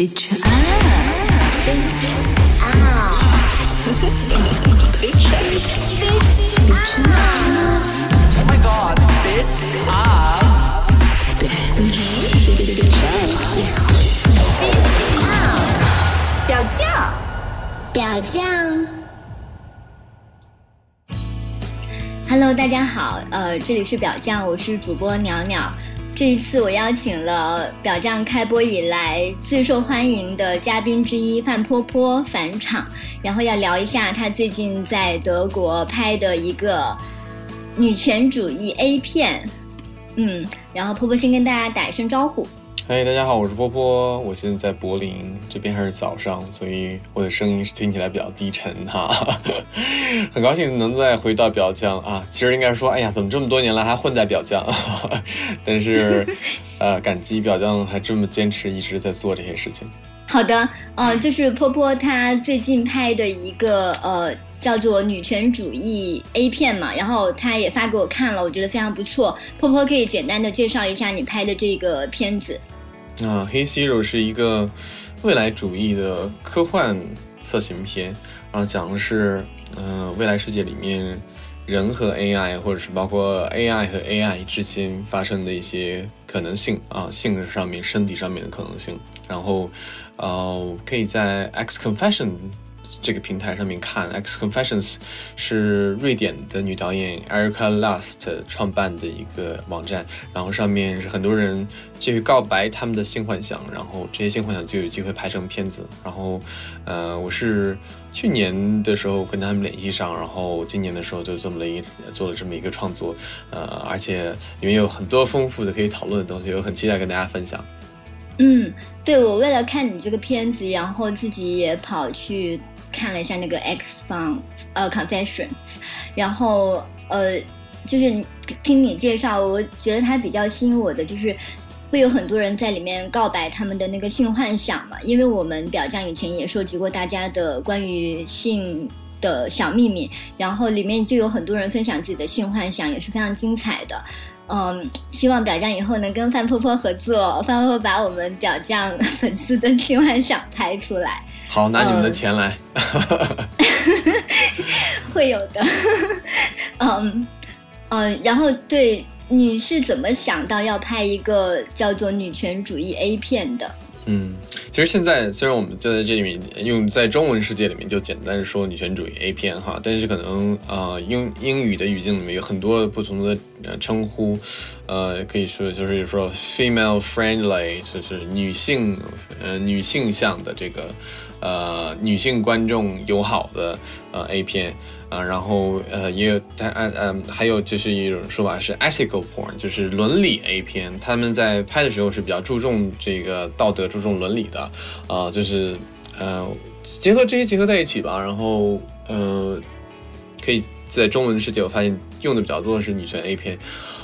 Bitch ah. Bitch ah. Bitch ah. Oh my god, bitch ah. 表酱，表酱。Hello，大家好，呃，这里是表酱，我是主播袅袅。这一次我邀请了表酱开播以来最受欢迎的嘉宾之一范坡坡返场，然后要聊一下他最近在德国拍的一个女权主义 A 片。嗯，然后坡坡先跟大家打一声招呼。嗨，大家好，我是波波，我现在在柏林，这边还是早上，所以我的声音是听起来比较低沉哈。很高兴能再回到表匠啊，其实应该说，哎呀，怎么这么多年来还混在表酱？但是，呃，感激表匠还这么坚持一直在做这些事情。好的，呃，就是波波他最近拍的一个呃叫做女权主义 A 片嘛，然后他也发给我看了，我觉得非常不错。波波可以简单的介绍一下你拍的这个片子。啊，《黑 Zero》是一个未来主义的科幻色情片，然后讲的是，嗯、未来世界里面人和 AI，或者是包括 AI 和 AI 之间发生的一些可能性啊，性质上面、身体上面的可能性。然后，呃，可以在 X Confession 这个平台上面看。X Confessions 是瑞典的女导演 Erica Lust 创办的一个网站，然后上面是很多人去告白他们的性幻想，然后这些性幻想就有机会拍成片子。然后，呃，我是去年的时候跟他们联系上，然后今年的时候就这么了一做了这么一个创作，呃，而且里面有很多丰富的可以讨论的东西，我很期待跟大家分享。嗯，对，我为了看你这个片子，然后自己也跑去看了一下那个 X 方呃 Confessions，然后呃，就是听你介绍，我觉得它比较吸引我的就是。会有很多人在里面告白他们的那个性幻想嘛，因为我们表酱以前也收集过大家的关于性的小秘密，然后里面就有很多人分享自己的性幻想，也是非常精彩的。嗯，希望表酱以后能跟范婆婆合作，范婆婆把我们表酱 粉丝的性幻想拍出来。好，拿你们的钱来。会有的。嗯嗯，然后对，你是怎么想到要拍一个叫做女权主义 A 片的？嗯，其实现在虽然我们就在这里面用在中文世界里面就简单说女权主义 A 片哈，但是可能啊、呃、英英语的语境里面有很多不同的呃称呼，呃可以说就是说 female friendly 就是女性呃女性向的这个呃女性观众友好的呃 A 片。啊，然后呃，也有，但按嗯，还有就是一种说法是 ethical porn，就是伦理 A 片。他们在拍的时候是比较注重这个道德、注重伦理的，啊、就是呃，结合这些结合在一起吧。然后呃，可以在中文世界我发现用的比较多的是女权 A 片，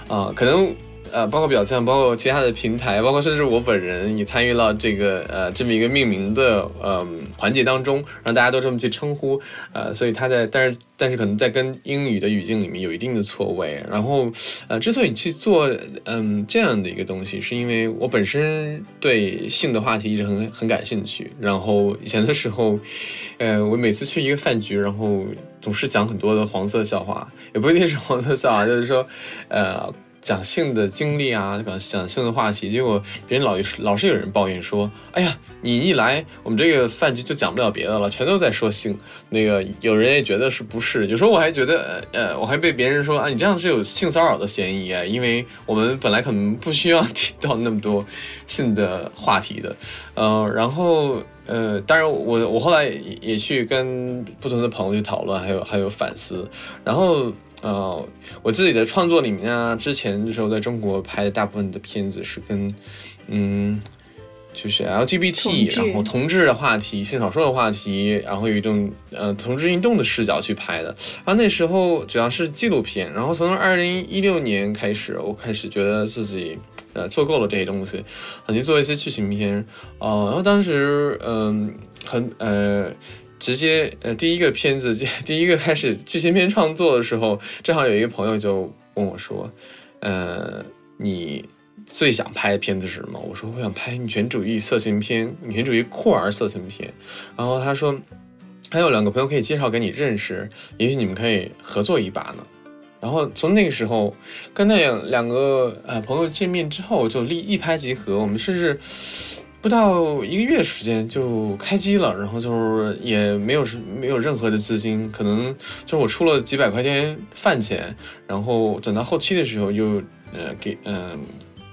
啊、可能。呃，包括表象，包括其他的平台，包括甚至我本人也参与了这个呃这么一个命名的呃环节当中，让大家都这么去称呼，呃，所以它在但是但是可能在跟英语的语境里面有一定的错位。然后呃，之所以去做嗯这样的一个东西，是因为我本身对性的话题一直很很感兴趣。然后以前的时候，呃，我每次去一个饭局，然后总是讲很多的黄色笑话，也不一定是黄色笑话，就是说呃。讲性的经历啊，讲讲性的话题，结果别人老老是有人抱怨说：“哎呀，你一来我们这个饭局就讲不了别的了，全都在说性。”那个有人也觉得是不是？有时候我还觉得，呃，我还被别人说啊，你这样是有性骚扰的嫌疑啊，因为我们本来可能不需要提到那么多性的话题的，呃，然后。呃，当然我，我后来也去跟不同的朋友去讨论，还有还有反思。然后，呃，我自己的创作里面啊，之前的时候在中国拍的大部分的片子是跟，嗯，就是 LGBT，然后同志的话题、性少数的话题，然后有一种呃同志运动的视角去拍的。然后那时候主要是纪录片。然后从二零一六年开始，我开始觉得自己。呃，做够了这些东西，想去做一些剧情片，哦、呃，然后当时嗯、呃、很呃直接呃第一个片子 第一个开始剧情片创作的时候，正好有一个朋友就问我说，呃，你最想拍的片子是什么？我说我想拍女权主义色情片，女权主义酷儿色情片。然后他说还有两个朋友可以介绍给你认识，也许你们可以合作一把呢。然后从那个时候跟那两两个呃朋友见面之后，就立一拍即合，我们甚至。不到一个月时间就开机了，然后就是也没有是没有任何的资金，可能就是我出了几百块钱饭钱，然后等到后期的时候又呃给嗯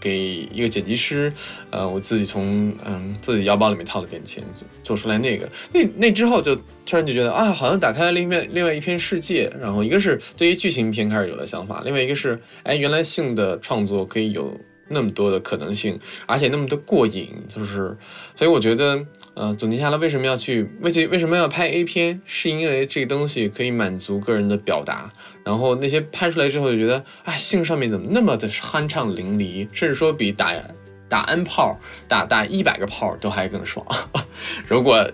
给一个剪辑师，呃我自己从嗯自己腰包里面掏了点钱做出来那个那那之后就突然就觉得啊好像打开了另外另外一片世界，然后一个是对于剧情片开始有了想法，另外一个是哎原来性的创作可以有。那么多的可能性，而且那么的过瘾，就是，所以我觉得，呃，总结下来，为什么要去，为什为什么要拍 A 片，是因为这个东西可以满足个人的表达，然后那些拍出来之后就觉得，哎，性上面怎么那么的酣畅淋漓，甚至说比打打 N 炮、打打一百个炮都还更爽。如 果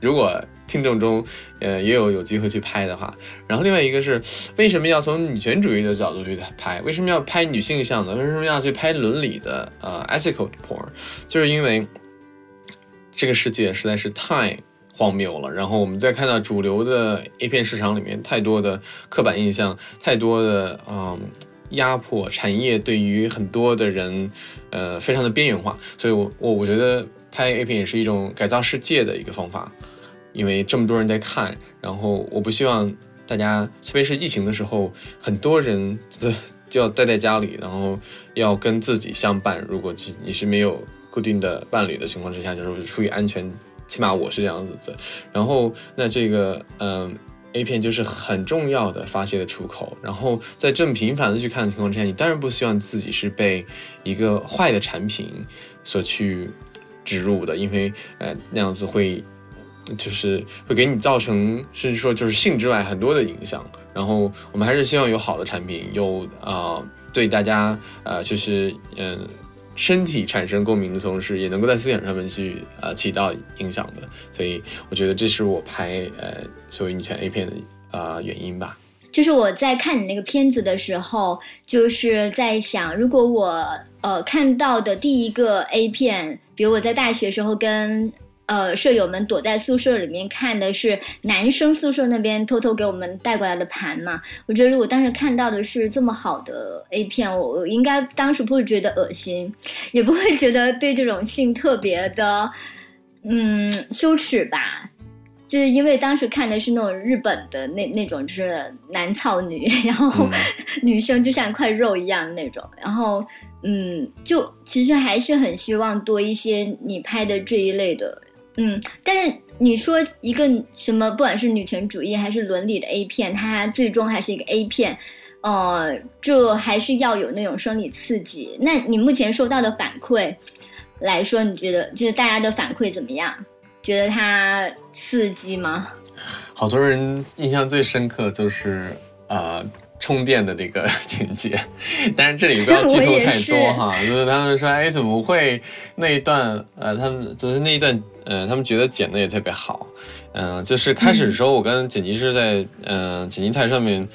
如果。听众中，呃，也有有机会去拍的话，然后另外一个是，为什么要从女权主义的角度去拍？为什么要拍女性向的？为什么要去拍伦理的？呃，ethical porn，就是因为这个世界实在是太荒谬了。然后我们再看到主流的 A 片市场里面太多的刻板印象，太多的嗯压迫，产业对于很多的人，呃，非常的边缘化。所以我我我觉得拍 A 片也是一种改造世界的一个方法。因为这么多人在看，然后我不希望大家，特别是疫情的时候，很多人就要待在家里，然后要跟自己相伴。如果你是没有固定的伴侣的情况之下，就是出于安全，起码我是这样子的。然后那这个嗯，A 片就是很重要的发泄的出口。然后在这么频繁的去看的情况之下，你当然不希望自己是被一个坏的产品所去植入的，因为呃那样子会。就是会给你造成，甚至说就是性之外很多的影响。然后我们还是希望有好的产品，有啊对大家呃就是嗯身体产生共鸣的同时，也能够在思想上面去呃起到影响的。所以我觉得这是我拍呃所谓女权 A 片的啊原因吧。就是我在看你那个片子的时候，就是在想，如果我呃看到的第一个 A 片，比如我在大学时候跟。呃，舍友们躲在宿舍里面看的是男生宿舍那边偷偷给我们带过来的盘嘛？我觉得如果当时看到的是这么好的 A 片，我应该当时不会觉得恶心，也不会觉得对这种性特别的嗯羞耻吧？就是因为当时看的是那种日本的那那种，就是男操女，然后 女生就像一块肉一样的那种，然后嗯，就其实还是很希望多一些你拍的这一类的。嗯，但是你说一个什么，不管是女权主义还是伦理的 A 片，它最终还是一个 A 片，呃，这还是要有那种生理刺激。那你目前收到的反馈来说，你觉得就是大家的反馈怎么样？觉得它刺激吗？好多人印象最深刻就是呃。充电的那个 情节，但是这里不要 剧透太多哈。就是他们说，哎，怎么会那一段？呃，他们就是那一段，呃，他们觉得剪的也特别好。嗯，就是开始的时候，我跟剪辑师在嗯剪辑台上面。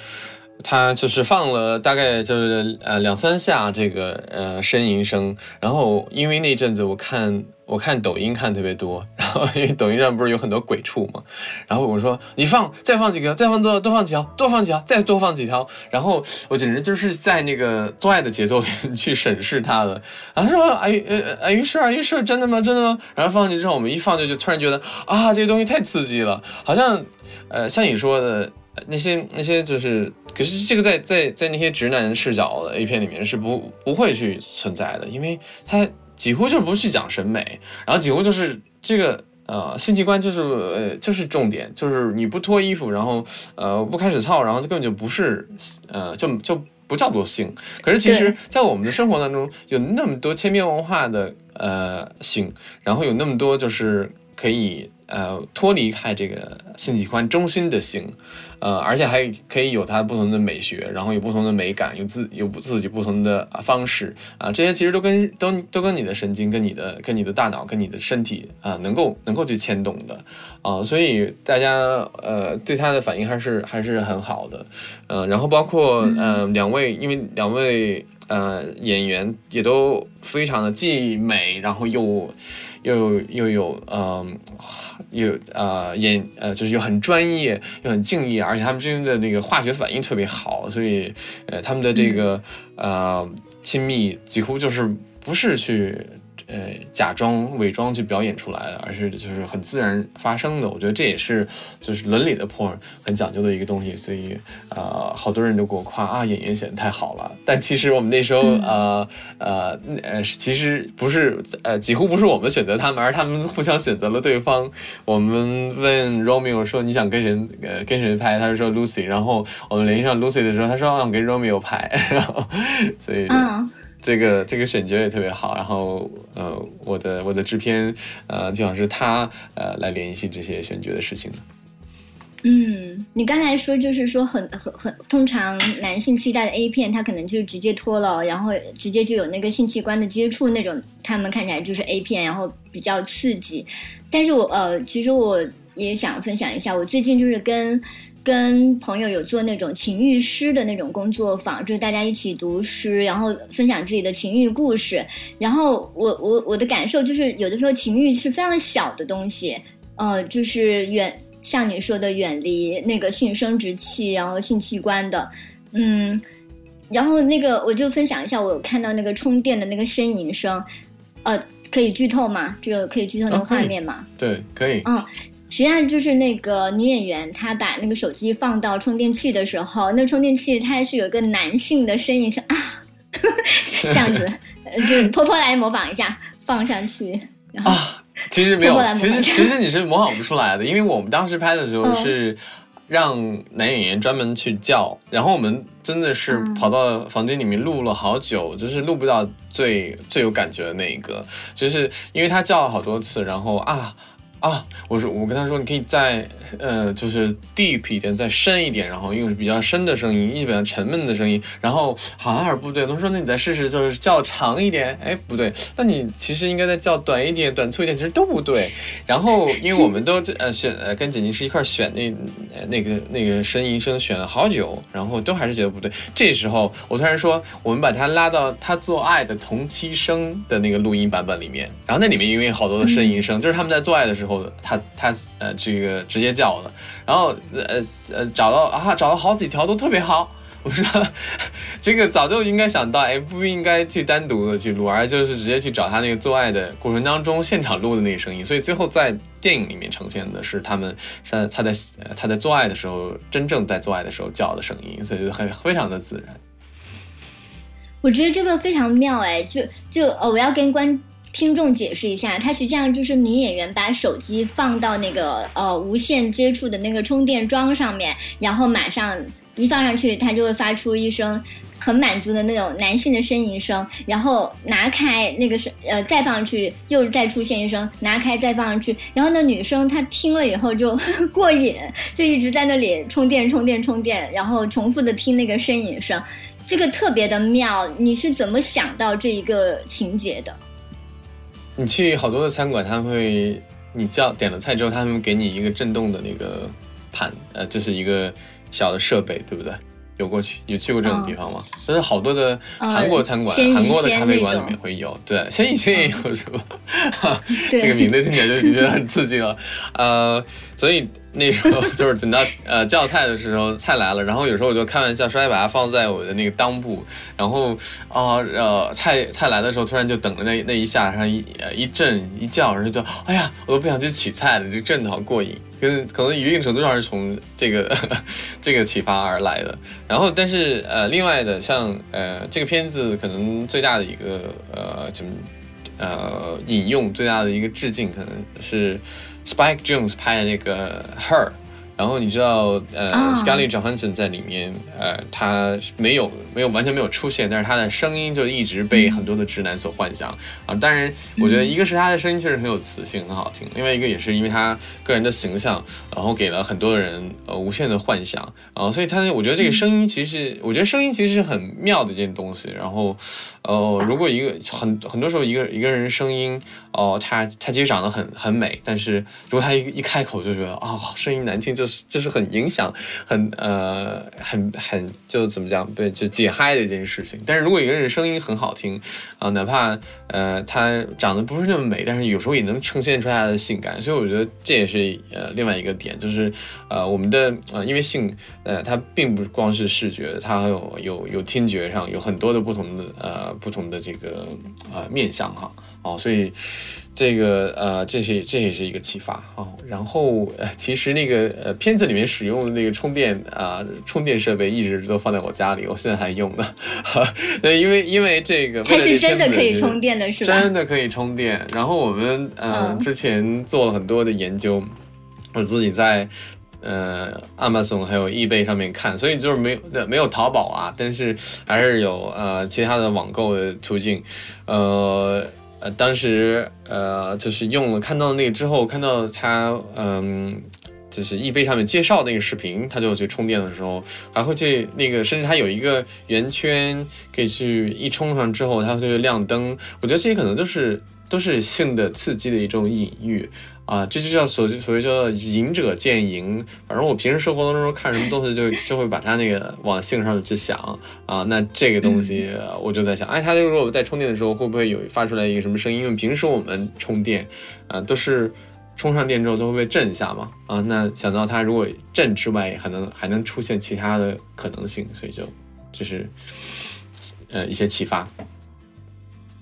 他就是放了大概就是呃两三下这个呃呻吟声，然后因为那阵子我看我看抖音看特别多，然后因为抖音上不是有很多鬼畜嘛，然后我说你放再放几个，再放多多放几条，多放几条，再多放几条，然后我简直就是在那个做爱的节奏里去审视他的，然后说哎呃哎于是啊于是真的吗真的吗？然后放进去之后我们一放就就突然觉得啊这个东西太刺激了，好像呃像你说的。那些那些就是，可是这个在在在那些直男视角的 A 片里面是不不会去存在的，因为它几乎就不去讲审美，然后几乎就是这个呃性器官就是呃就是重点，就是你不脱衣服，然后呃不开始操，然后就根本就不是呃就就不叫做性。可是其实，在我们的生活当中，有那么多千变万化的呃性，然后有那么多就是可以。呃，脱离开这个性器官中心的性，呃，而且还可以有它不同的美学，然后有不同的美感，有自有自己不同的方式啊，这些其实都跟都都跟你的神经、跟你的、跟你的大脑、跟你的身体啊，能够能够去牵动的啊，所以大家呃对它的反应还是还是很好的，呃，然后包括呃两位，因为两位呃演员也都非常的既美，然后又又又有嗯。有呃演呃就是又很专业又很敬业，而且他们之间的那个化学反应特别好，所以呃他们的这个呃亲密几乎就是不是去。呃，假装伪装去表演出来的，而是就是很自然发生的。我觉得这也是就是伦理的 porn 很讲究的一个东西。所以呃，好多人都给我夸啊，演员选的太好了。但其实我们那时候呃呃呃，其实不是呃，几乎不是我们选择他们，而他们互相选择了对方。我们问 Romeo 说你想跟谁呃跟谁拍，他就说 Lucy。然后我们联系上 Lucy 的时候，他说想跟 Romeo 拍。然后所以。这个这个选角也特别好，然后呃，我的我的制片呃，就像是他呃来联系这些选角的事情的。嗯，你刚才说就是说很很很，通常男性期待的 A 片，他可能就直接脱了，然后直接就有那个性器官的接触那种，他们看起来就是 A 片，然后比较刺激。但是我呃，其实我也想分享一下，我最近就是跟。跟朋友有做那种情欲诗的那种工作坊，就是大家一起读诗，然后分享自己的情欲故事。然后我我我的感受就是，有的时候情欲是非常小的东西，呃，就是远像你说的远离那个性生殖器，然后性器官的，嗯，然后那个我就分享一下，我看到那个充电的那个呻吟声，呃，可以剧透吗？这个可以剧透那个画面吗？对，可以。嗯。实际上就是那个女演员，她把那个手机放到充电器的时候，那充电器它是有一个男性的声音，是啊，这样子，就婆婆来模仿一下，放上去。然后啊，其实没有，其实其实你是模仿不出来的，因为我们当时拍的时候是让男演员专门去叫，然后我们真的是跑到房间里面录了好久，就是录不到最最有感觉的那一个，就是因为他叫了好多次，然后啊。啊，我说我跟他说，你可以再呃，就是 deep 一点，再深一点，然后用比较深的声音，一比较沉闷的声音，然后好像还是不对。他说那你再试试，就是叫长一点，哎，不对，那你其实应该再叫短一点，短促一点，其实都不对。然后因为我们都呃选呃跟剪辑师一块选那那个那个声音声选了好久，然后都还是觉得不对。这时候我突然说，我们把它拉到他做爱的同期声的那个录音版本里面，然后那里面因为好多的呻吟声，就是他们在做爱的时候。后他他呃这个直接叫的，然后呃呃找到啊找到好几条都特别好，我说这个早就应该想到，哎不应该去单独的去录，而就是直接去找他那个做爱的过程当中现场录的那个声音，所以最后在电影里面呈现的是他们在他在他在做爱的时候真正在做爱的时候叫的声音，所以很非常的自然。我觉得这个非常妙哎，就就呃我要跟观。听众解释一下，它实际上就是女演员把手机放到那个呃无线接触的那个充电桩上面，然后马上一放上去，它就会发出一声很满足的那种男性的呻吟声，然后拿开那个声呃再放上去，又再出现一声，拿开再放上去，然后那女生她听了以后就过瘾，就一直在那里充电充电充电，然后重复的听那个呻吟声，这个特别的妙。你是怎么想到这一个情节的？你去好多的餐馆，他会你叫点了菜之后，他们给你一个震动的那个盘，呃，这是一个小的设备，对不对？有过去有去过这种地方吗？但是好多的韩国餐馆、韩国的咖啡馆里面会有，对，鲜芋仙也有是吧？这个名字听起来就觉得很刺激了，呃，所以。那时候就是等到呃叫菜的时候，菜来了，然后有时候我就开玩笑说，哎，把它放在我的那个裆部，然后啊呃菜菜来的时候，突然就等着那那一下，然后一一震一叫，然后就哎呀，我都不想去取菜了，就震的好过瘾，跟可能一定程度上是从这个 这个启发而来的。然后但是呃另外的像呃这个片子可能最大的一个呃怎么呃引用最大的一个致敬可能是。Spike Jones 拍的那个 Her。然后你知道，呃，Scarlett Johansson 在里面，呃，他没有没有完全没有出现，但是他的声音就一直被很多的直男所幻想啊。当然，我觉得一个是他的声音确实很有磁性，很好听；，另外一个也是因为他个人的形象，然后给了很多人呃无限的幻想啊。所以他，我觉得这个声音其实，我觉得声音其实是很妙的一件东西。然后，呃，如果一个很很多时候一个一个人声音，哦，他他其实长得很很美，但是如果他一一开口就觉得哦，声音难听就。是就是很影响，很呃很很就怎么讲，对，就解嗨的一件事情。但是如果一个人声音很好听啊，哪怕呃他长得不是那么美，但是有时候也能呈现出他的性感。所以我觉得这也是呃另外一个点，就是呃我们的呃因为性呃它并不光是视觉，它还有有有听觉上有很多的不同的呃不同的这个呃面相哈哦，所以。这个呃，这是这也是一个启发啊。然后呃，其实那个呃片子里面使用的那个充电啊充电设备一直都放在我家里，我现在还用呢。对，因为因为这个它是真的可以充电的，是吧？真的可以充电。然后我们呃之前做了很多的研究，我自己在呃 Amazon 还有易贝上面看，所以就是没有没有淘宝啊，但是还是有呃其他的网购的途径，呃。呃，当时呃，就是用了看到那个之后，看到他嗯，就是易贝上面介绍那个视频，他就去充电的时候，还会去那个，甚至它有一个圆圈，可以去一充上之后，它就会亮灯。我觉得这些可能都是都是性的刺激的一种隐喻。啊，这就叫所所谓叫隐者见赢。反正我平时生活当中看什么东西，就就会把它那个往性上去想啊。那这个东西，我就在想，哎，它如果在充电的时候，会不会有发出来一个什么声音？因为平时我们充电，啊，都是充上电之后都会被震一下嘛。啊，那想到它如果震之外，还能还能出现其他的可能性，所以就就是呃一些启发。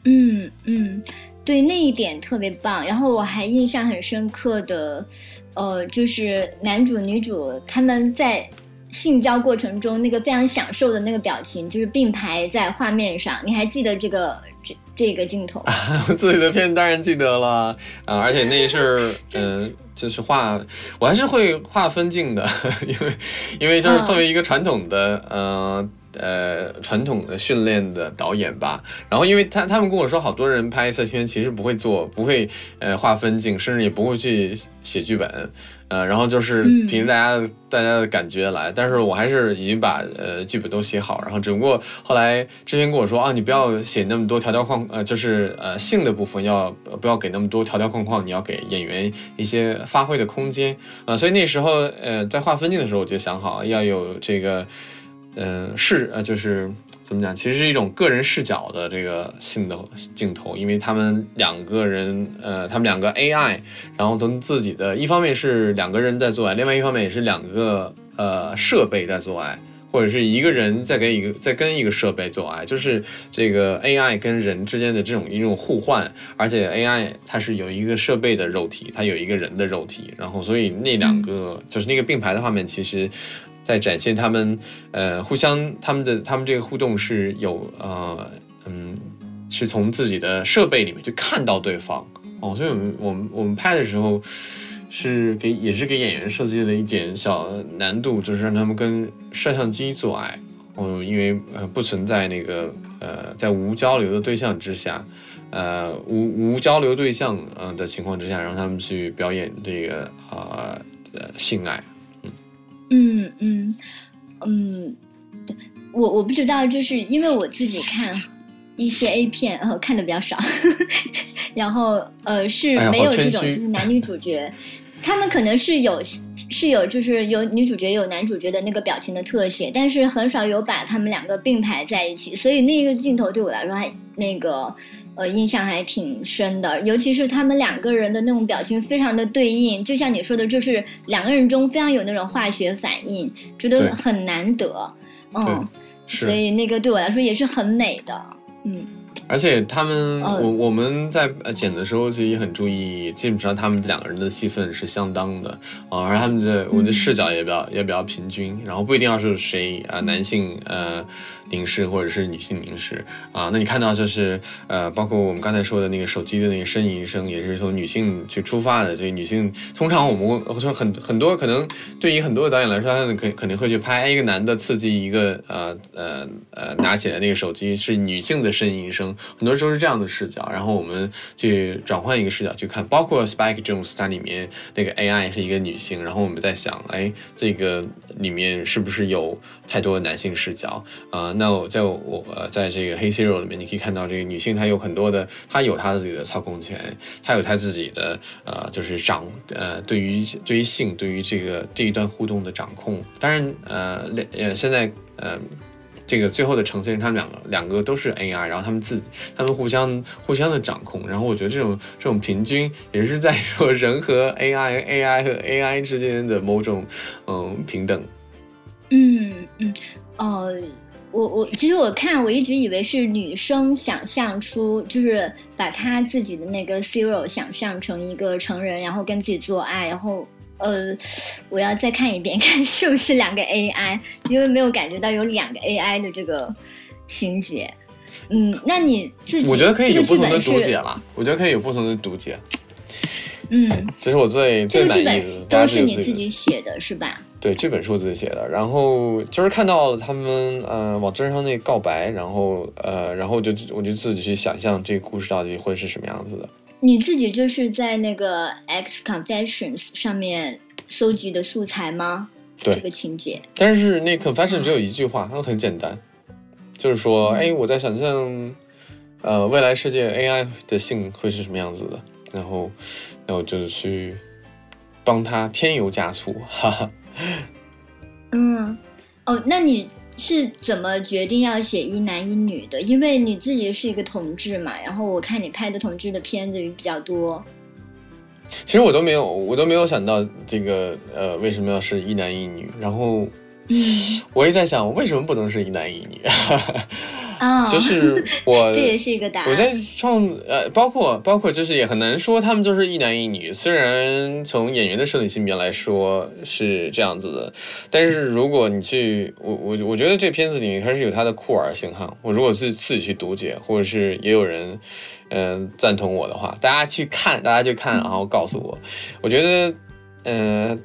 嗯嗯。对那一点特别棒，然后我还印象很深刻的，呃，就是男主女主他们在性交过程中那个非常享受的那个表情，就是并排在画面上。你还记得这个这这个镜头？自己的片当然记得了啊，而且那是嗯，就是画，我还是会画分镜的，因为因为就是作为一个传统的呃。呃，传统的训练的导演吧，然后因为他他们跟我说，好多人拍色情片其实不会做，不会呃划分镜，甚至也不会去写剧本，呃，然后就是凭着大家大家的感觉来。但是我还是已经把呃剧本都写好，然后只不过后来之前跟我说啊，你不要写那么多条条框，呃，就是呃性的部分要不要给那么多条条框框，你要给演员一些发挥的空间啊。所以那时候呃在划分镜的时候，我就想好要有这个。嗯，视呃，就是怎么讲，其实是一种个人视角的这个性的镜头，因为他们两个人，呃，他们两个 AI，然后跟自己的一方面是两个人在做爱，另外一方面也是两个呃设备在做爱，或者是一个人在跟一个在跟一个设备做爱，就是这个 AI 跟人之间的这种一种互换，而且 AI 它是有一个设备的肉体，它有一个人的肉体，然后所以那两个就是那个并排的画面，其实。在展现他们，呃，互相他们的他们这个互动是有呃嗯，是从自己的设备里面去看到对方哦，所以我们我们我们拍的时候是给也是给演员设计了一点小难度，就是让他们跟摄像机做爱哦，因为呃不存在那个呃在无交流的对象之下，呃无无交流对象呃的情况之下，让他们去表演这个啊呃性爱。嗯嗯嗯，我我不知道，就是因为我自己看一些 A 片，然后看的比较少，然后呃是没有这种就是男女主角，他们可能是有是有就是有女主角有男主角的那个表情的特写，但是很少有把他们两个并排在一起，所以那个镜头对我来说还那个。呃，印象还挺深的，尤其是他们两个人的那种表情，非常的对应，就像你说的，就是两个人中非常有那种化学反应，觉得很难得，嗯，所以那个对我来说也是很美的，嗯。而且他们，我我们在剪的时候其实也很注意，基本上他们两个人的戏份是相当的啊，而他们的我的视角也比较也比较平均，然后不一定要是谁啊，男性呃。凝视或者是女性凝视。啊，那你看到就是呃，包括我们刚才说的那个手机的那个呻吟声，也是从女性去出发的。这个女性通常我们说很很多可能对于很多的导演来说，他肯肯定会去拍一个男的刺激一个呃呃呃拿起来那个手机是女性的呻吟声。很多时候是这样的视角，然后我们去转换一个视角去看，包括 Spike Jones 它里面那个 AI 是一个女性，然后我们在想，哎，这个里面是不是有太多男性视角？啊、那我在我呃在这个黑 Zero 里面，你可以看到这个女性她有很多的，她有她自己的操控权，她有她自己的呃就是掌呃对于对于性对于这个这一段互动的掌控，当然呃呃现在呃。这个最后的呈现，他们两个两个都是 AI，然后他们自己，他们互相互相的掌控，然后我觉得这种这种平均也是在说人和 AI、AI 和 AI 之间的某种嗯平等。嗯嗯，呃，我我其实我看我一直以为是女生想象出，就是把她自己的那个 Zero 想象成一个成人，然后跟自己做爱，然后呃，我要再看一遍，看是不是两个 AI，因为没有感觉到有两个 AI 的这个情节。嗯，那你自己我觉得可以有不同的读解这个剧本是啦，我觉得可以有不同的读解，嗯，这是我最最满意的。都是你自己写的是吧？对，剧本是我自己写的，然后就是看到了他们呃网站上那告白，然后呃，然后就我就自己去想象这个故事到底会是什么样子的。你自己就是在那个 X Confessions 上面搜集的素材吗？对这个情节。但是那 confession 只有一句话，它很简单，就是说，嗯哎，我在想象，呃，未来世界 AI 的性会是什么样子的，然后，然后就去帮他添油加醋，哈哈。嗯，哦，那你是怎么决定要写一男一女的？因为你自己是一个同志嘛，然后我看你拍的同志的片子也比较多。其实我都没有，我都没有想到这个，呃，为什么要是一男一女？然后嗯我也在想，为什么不能是一男一女？啊，就是我，这也是一个答案。我在创呃，包括包括就是也很难说他们就是一男一女。虽然从演员的生理性别来说是这样子的，但是如果你去我我我觉得这片子里面还是有它的酷儿性哈。我如果是自己去读解，或者是也有人嗯、呃赞同我的话，大家去看，大家去看，然后告诉我。我觉得嗯。呃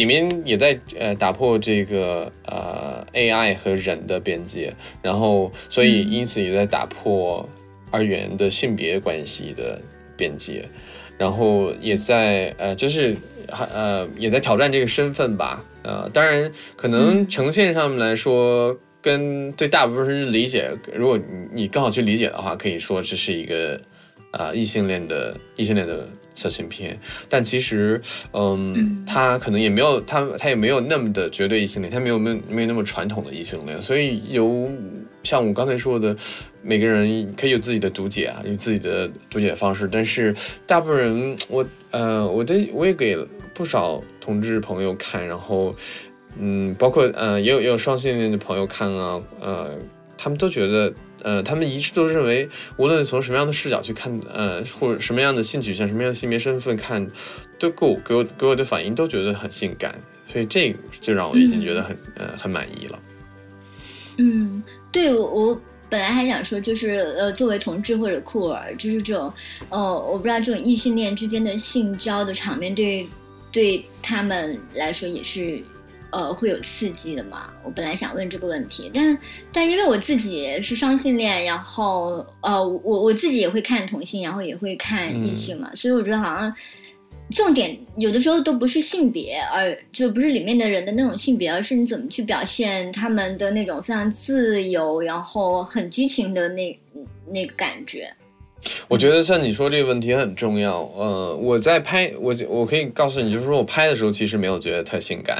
里面也在呃打破这个呃 AI 和人的边界，然后所以因此也在打破二元的性别关系的边界，然后也在呃就是还呃也在挑战这个身份吧，呃当然可能呈现上面来说。跟对大部分人理解，如果你你更好去理解的话，可以说这是一个啊、异性恋的异性恋的色情片，但其实，嗯，嗯他可能也没有他他也没有那么的绝对异性恋，他没有没有没有那么传统的异性恋，所以有像我刚才说的，每个人可以有自己的读解啊，有自己的读解方式，但是大部分人，我呃，我的我也给不少同志朋友看，然后嗯，包括呃也有也有双性恋的朋友看啊，呃，他们都觉得。呃，他们一致都认为，无论从什么样的视角去看，呃，或者什么样的性取向、什么样的性别身份看，都给我给我给我的反应都觉得很性感，所以这就让我已经觉得很、呃很满意了。嗯，对我我本来还想说，就是呃，作为同志或者酷儿，就是这种呃，我不知道这种异性恋之间的性交的场面对对他们来说也是呃会有刺激的嘛。我本来想问这个问题，但但因为我自己是双性恋，然后呃，我我自己也会看同性，然后也会看异性嘛，所以我觉得好像。重点有的时候都不是性别，而就不是里面的人的那种性别，而是你怎么去表现他们的那种非常自由，然后很激情的那那个感觉。我觉得像你说这个问题很重要。呃，我在拍，我我可以告诉你，就是说我拍的时候其实没有觉得太性感，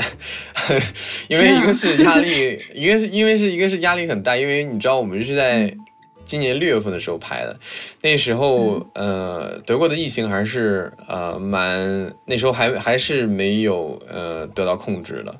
因为一个是压力，一个是因为是一个是压力很大，因为你知道我们是在今年六月份的时候拍的，那时候呃德国的疫情还是呃蛮那时候还还是没有呃得到控制的，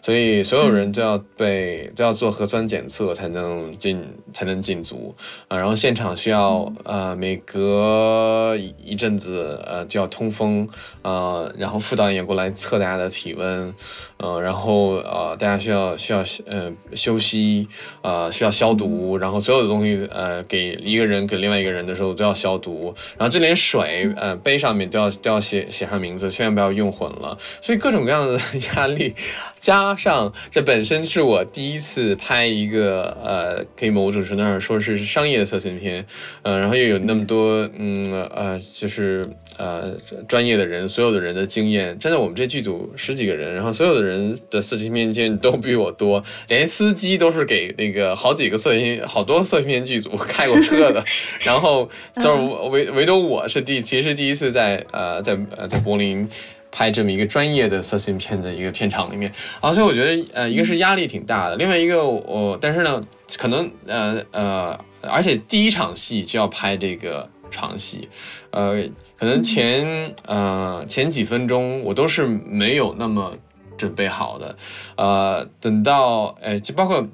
所以所有人都要被都要做核酸检测才能进才能进组。啊、然后现场需要呃每隔一一阵子呃就要通风呃，然后副导演过来测大家的体温，呃，然后呃大家需要需要呃休息呃需要消毒，然后所有的东西呃给一个人给另外一个人的时候都要消毒，然后就连水呃杯上面都要都要写写上名字，千万不要用混了。所以各种各样的压力，加上这本身是我第一次拍一个呃，可以某种程度上说是商业的色情片，呃，然后又有那么多嗯呃就是。呃，专业的人，所有的人的经验，站在，我们这剧组十几个人，然后所有的人的色情片经验都比我多，连司机都是给那个好几个色情、好多色情片剧组开过车的，然后就是唯唯独我是第，其实第一次在呃在呃在柏林拍这么一个专业的色情片的一个片场里面，啊，所以我觉得呃一个是压力挺大的，另外一个我但是呢，可能呃呃，而且第一场戏就要拍这个床戏，呃。可能前呃前几分钟我都是没有那么准备好的，呃，等到呃，就包括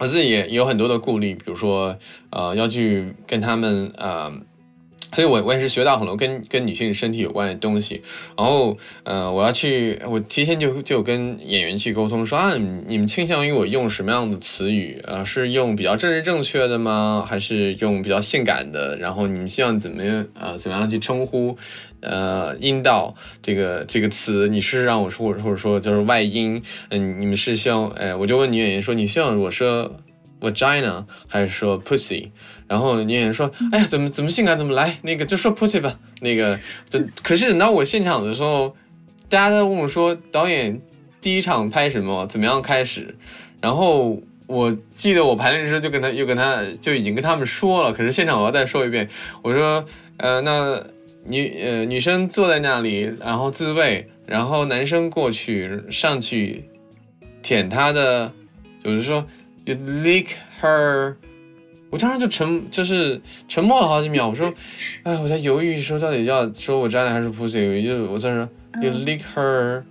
我自己也有很多的顾虑，比如说呃要去跟他们呃。所以，我我也是学到很多跟跟女性身体有关的东西。然后，呃，我要去，我提前就就跟演员去沟通，说啊，你们倾向于我用什么样的词语？呃，是用比较政治正确的吗？还是用比较性感的？然后你们希望怎么样？呃，怎么样去称呼？呃，阴道这个这个词，你是让我说，或者说就是外阴？嗯，你们是希望？哎，我就问女演员说，你希望我说 vagina 还是说 pussy？然后女演员说：“哎呀，怎么怎么性感怎么来？那个就说 pussy 吧。那个，等可是等到我现场的时候，大家在问我说，导演第一场拍什么？怎么样开始？然后我记得我排练的时候就跟他又跟他就已经跟他们说了。可是现场我要再说一遍，我说：呃，那女呃女生坐在那里，然后自慰，然后男生过去上去舔她的，就是说，you lick her。”我当时就沉，就是沉默了好几秒。我说，哎，我在犹豫说到底要说我摘的还是 pussy，就我在说 you lick her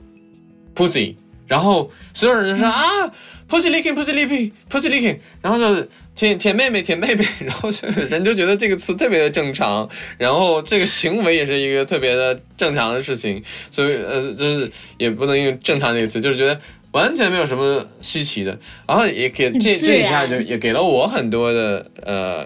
pussy，然后所有人就说 啊 pussy licking pussy licking pussy licking，然后就舔舔妹妹舔妹妹，然后人就觉得这个词特别的正常，然后这个行为也是一个特别的正常的事情，所以呃就是也不能用正常这个词，就是觉得。完全没有什么稀奇的，然后也给这这一下就也给了我很多的呃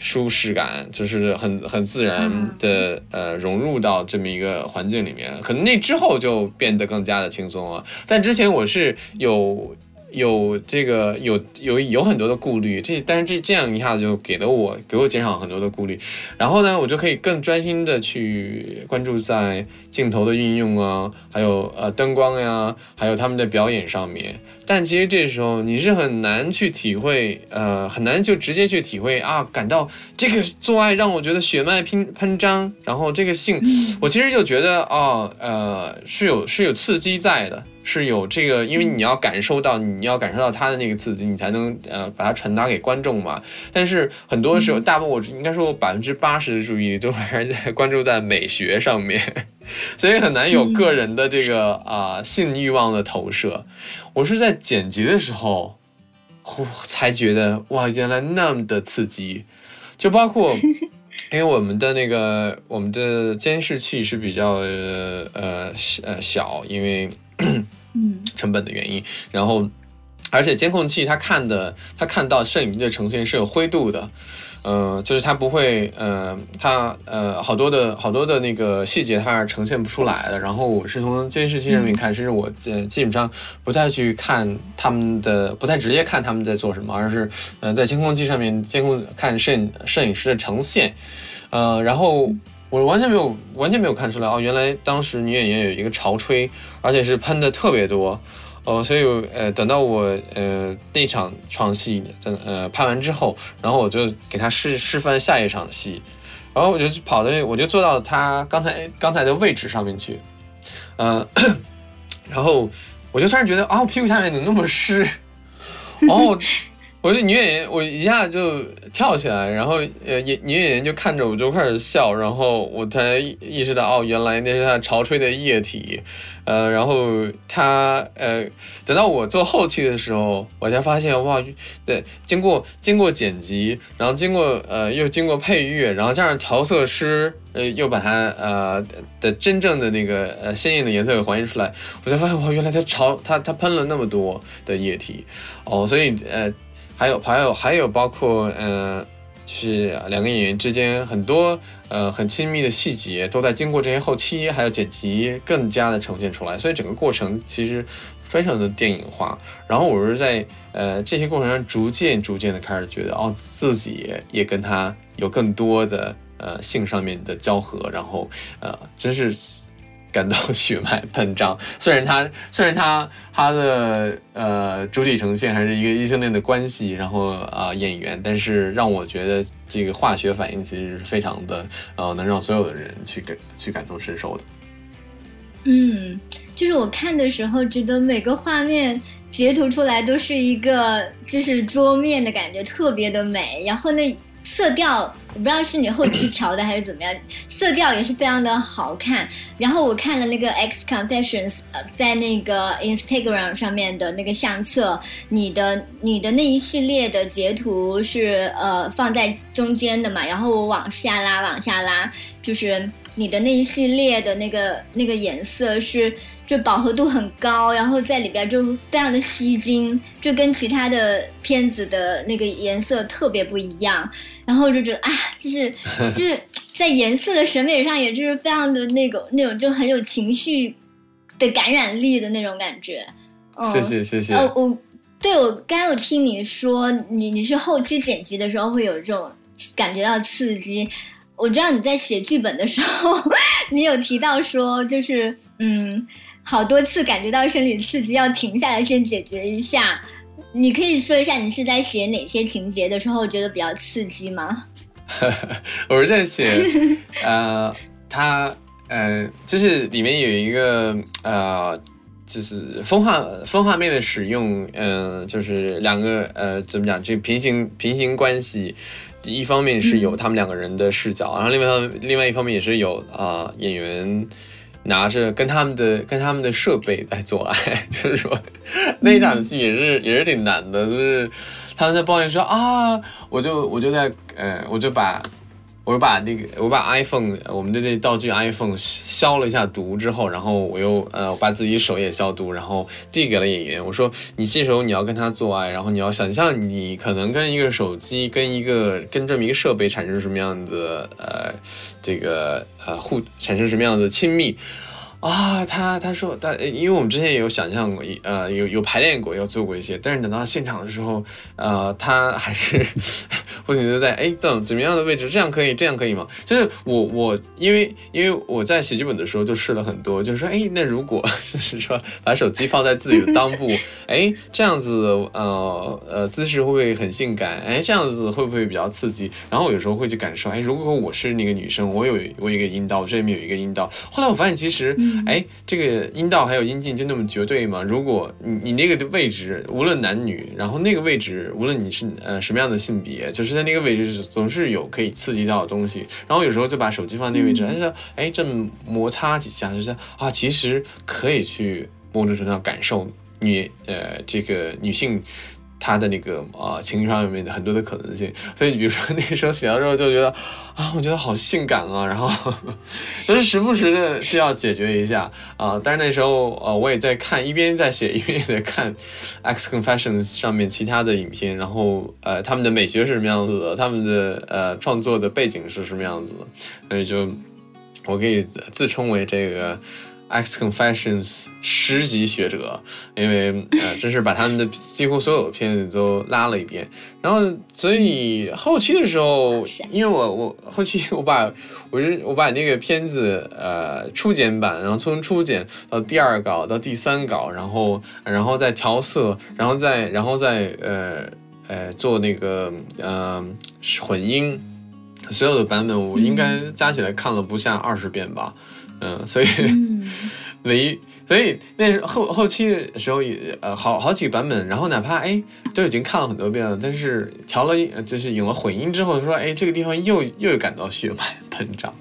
舒适感，就是很很自然的呃融入到这么一个环境里面，可能那之后就变得更加的轻松了。但之前我是有。有这个有有有很多的顾虑，这但是这这样一下就给了我给我减少很多的顾虑，然后呢，我就可以更专心的去关注在镜头的运用啊，还有呃灯光呀，还有他们的表演上面。但其实这时候你是很难去体会，呃，很难就直接去体会啊，感到这个做爱让我觉得血脉喷喷张，然后这个性，我其实就觉得哦，呃，是有是有刺激在的。是有这个，因为你要感受到，你要感受到他的那个刺激，你才能呃把它传达给观众嘛。但是很多时候，大部分我应该说百分之八十的注意力都还是在关注在美学上面，所以很难有个人的这个啊性欲望的投射。我是在剪辑的时候，我才觉得哇，原来那么的刺激，就包括 因为我们的那个我们的监视器是比较呃呃小，因为。嗯，成本的原因，然后，而且监控器它看的，它看到摄影机的呈现是有灰度的，呃，就是它不会，呃，它呃好多的好多的那个细节它是呈现不出来的。然后我是从监视器上面看，甚至我呃基本上不太去看他们的，不太直接看他们在做什么，而是嗯在监控器上面监控看摄影摄影师的呈现，呃，然后。我完全没有完全没有看出来哦，原来当时女演员有一个潮吹，而且是喷的特别多，哦，所以呃，等到我呃那场床戏等呃拍完之后，然后我就给他示示范下一场戏，然后我就跑的我就坐到他刚才刚才的位置上面去，嗯，然后我就突然觉得啊，屁股下面怎么那么湿，哦。我就女演员，我一下就跳起来，然后呃，演女演员就看着我就开始笑，然后我才意识到，哦，原来那是她潮吹的液体，呃，然后她呃，等到我做后期的时候，我才发现，哇，对，经过经过剪辑，然后经过呃又经过配乐，然后加上调色师，呃，又把它呃的真正的那个呃鲜艳的颜色给还原出来，我才发现，哇，原来它潮，它它喷了那么多的液体，哦，所以呃。还有还有还有包括嗯就是两个演员之间很多呃很亲密的细节，都在经过这些后期还有剪辑更加的呈现出来，所以整个过程其实非常的电影化。然后我是在呃这些过程中逐渐逐渐的开始觉得，哦，自己也跟他有更多的呃性上面的交合，然后呃真是。感到血脉喷张，虽然他虽然他他的呃主体呈现还是一个异性恋的关系，然后啊演员，但是让我觉得这个化学反应其实是非常的呃能让所有的人去感去感同身受的。嗯，就是我看的时候觉得每个画面截图出来都是一个就是桌面的感觉，特别的美，然后那。色调我不知道是你后期调的还是怎么样，色调也是非常的好看。然后我看了那个 X Confessions，呃，在那个 Instagram 上面的那个相册，你的你的那一系列的截图是呃放在中间的嘛？然后我往下拉，往下拉，就是你的那一系列的那个那个颜色是。就饱和度很高，然后在里边就非常的吸睛，就跟其他的片子的那个颜色特别不一样。然后就觉得啊，就是就是在颜色的审美上，也就是非常的那个那种就很有情绪的感染力的那种感觉。谢谢谢谢。呃，我对我刚刚我听你说，你你是后期剪辑的时候会有这种感觉到刺激。我知道你在写剧本的时候，你有提到说，就是嗯。好多次感觉到生理刺激，要停下来先解决一下。你可以说一下你是在写哪些情节的时候觉得比较刺激吗？我是在写，呃，他，呃，就是里面有一个，呃，就是风画风画面的使用，嗯，就是两个，呃，怎么讲？这平行平行关系，一方面是有他们两个人的视角，然后另外另外一方面也是有啊演员。拿着跟他们的跟他们的设备在做爱，就是说那场戏也是也是挺难的，就是他们在抱怨说啊，我就我就在呃我就把。我把那个，我把 iPhone 我们的那道具 iPhone 消了一下毒之后，然后我又呃把自己手也消毒，然后递给了演员。我说你这时候你要跟他做爱，然后你要想象你可能跟一个手机跟一个跟这么一个设备产生什么样的呃这个呃互产生什么样的亲密。啊，他他说，他因为我们之前也有想象过，呃，有有排练过，有做过一些，但是等到现场的时候，呃，他还是不停的在，哎，怎怎么样的位置，这样可以，这样可以吗？就是我我因为因为我在写剧本的时候就试了很多，就是说，哎，那如果 就是说把手机放在自己的裆部，哎，这样子，呃呃，姿势会不会很性感？哎，这样子会不会比较刺激？然后有时候会去感受，哎，如果我是那个女生，我有我有一个阴道，我这里面有一个阴道，后来我发现其实。哎，这个阴道还有阴茎就那么绝对吗？如果你你那个的位置无论男女，然后那个位置无论你是呃什么样的性别，就是在那个位置总是有可以刺激到的东西。然后有时候就把手机放那个位置，哎说哎这么摩擦几下，就是啊其实可以去某种程度上感受女呃这个女性。他的那个啊，情绪上面的很多的可能性，所以比如说那个时候写到之后就觉得啊，我觉得好性感啊，然后就是时不时的需要解决一下啊。但是那时候呃，我也在看，一边在写，一边也在看 X Confessions 上面其他的影片，然后呃，他们的美学是什么样子的，他们的呃创作的背景是什么样子的，所以就我可以自称为这个。X Confessions 十级学者，因为呃，真是把他们的几乎所有的片子都拉了一遍。然后，所以后期的时候，因为我我后期我把我是我把那个片子呃初剪版，然后从初剪到第二稿到第三稿，然后然后再调色，然后再然后再呃呃做那个嗯混音，所有的版本我应该加起来看了不下二十遍吧。嗯，所以 唯一，所以那后后期的时候也呃好好几个版本，然后哪怕哎都已经看了很多遍了，但是调了就是有了混音之后，说哎这个地方又又感到血脉喷张，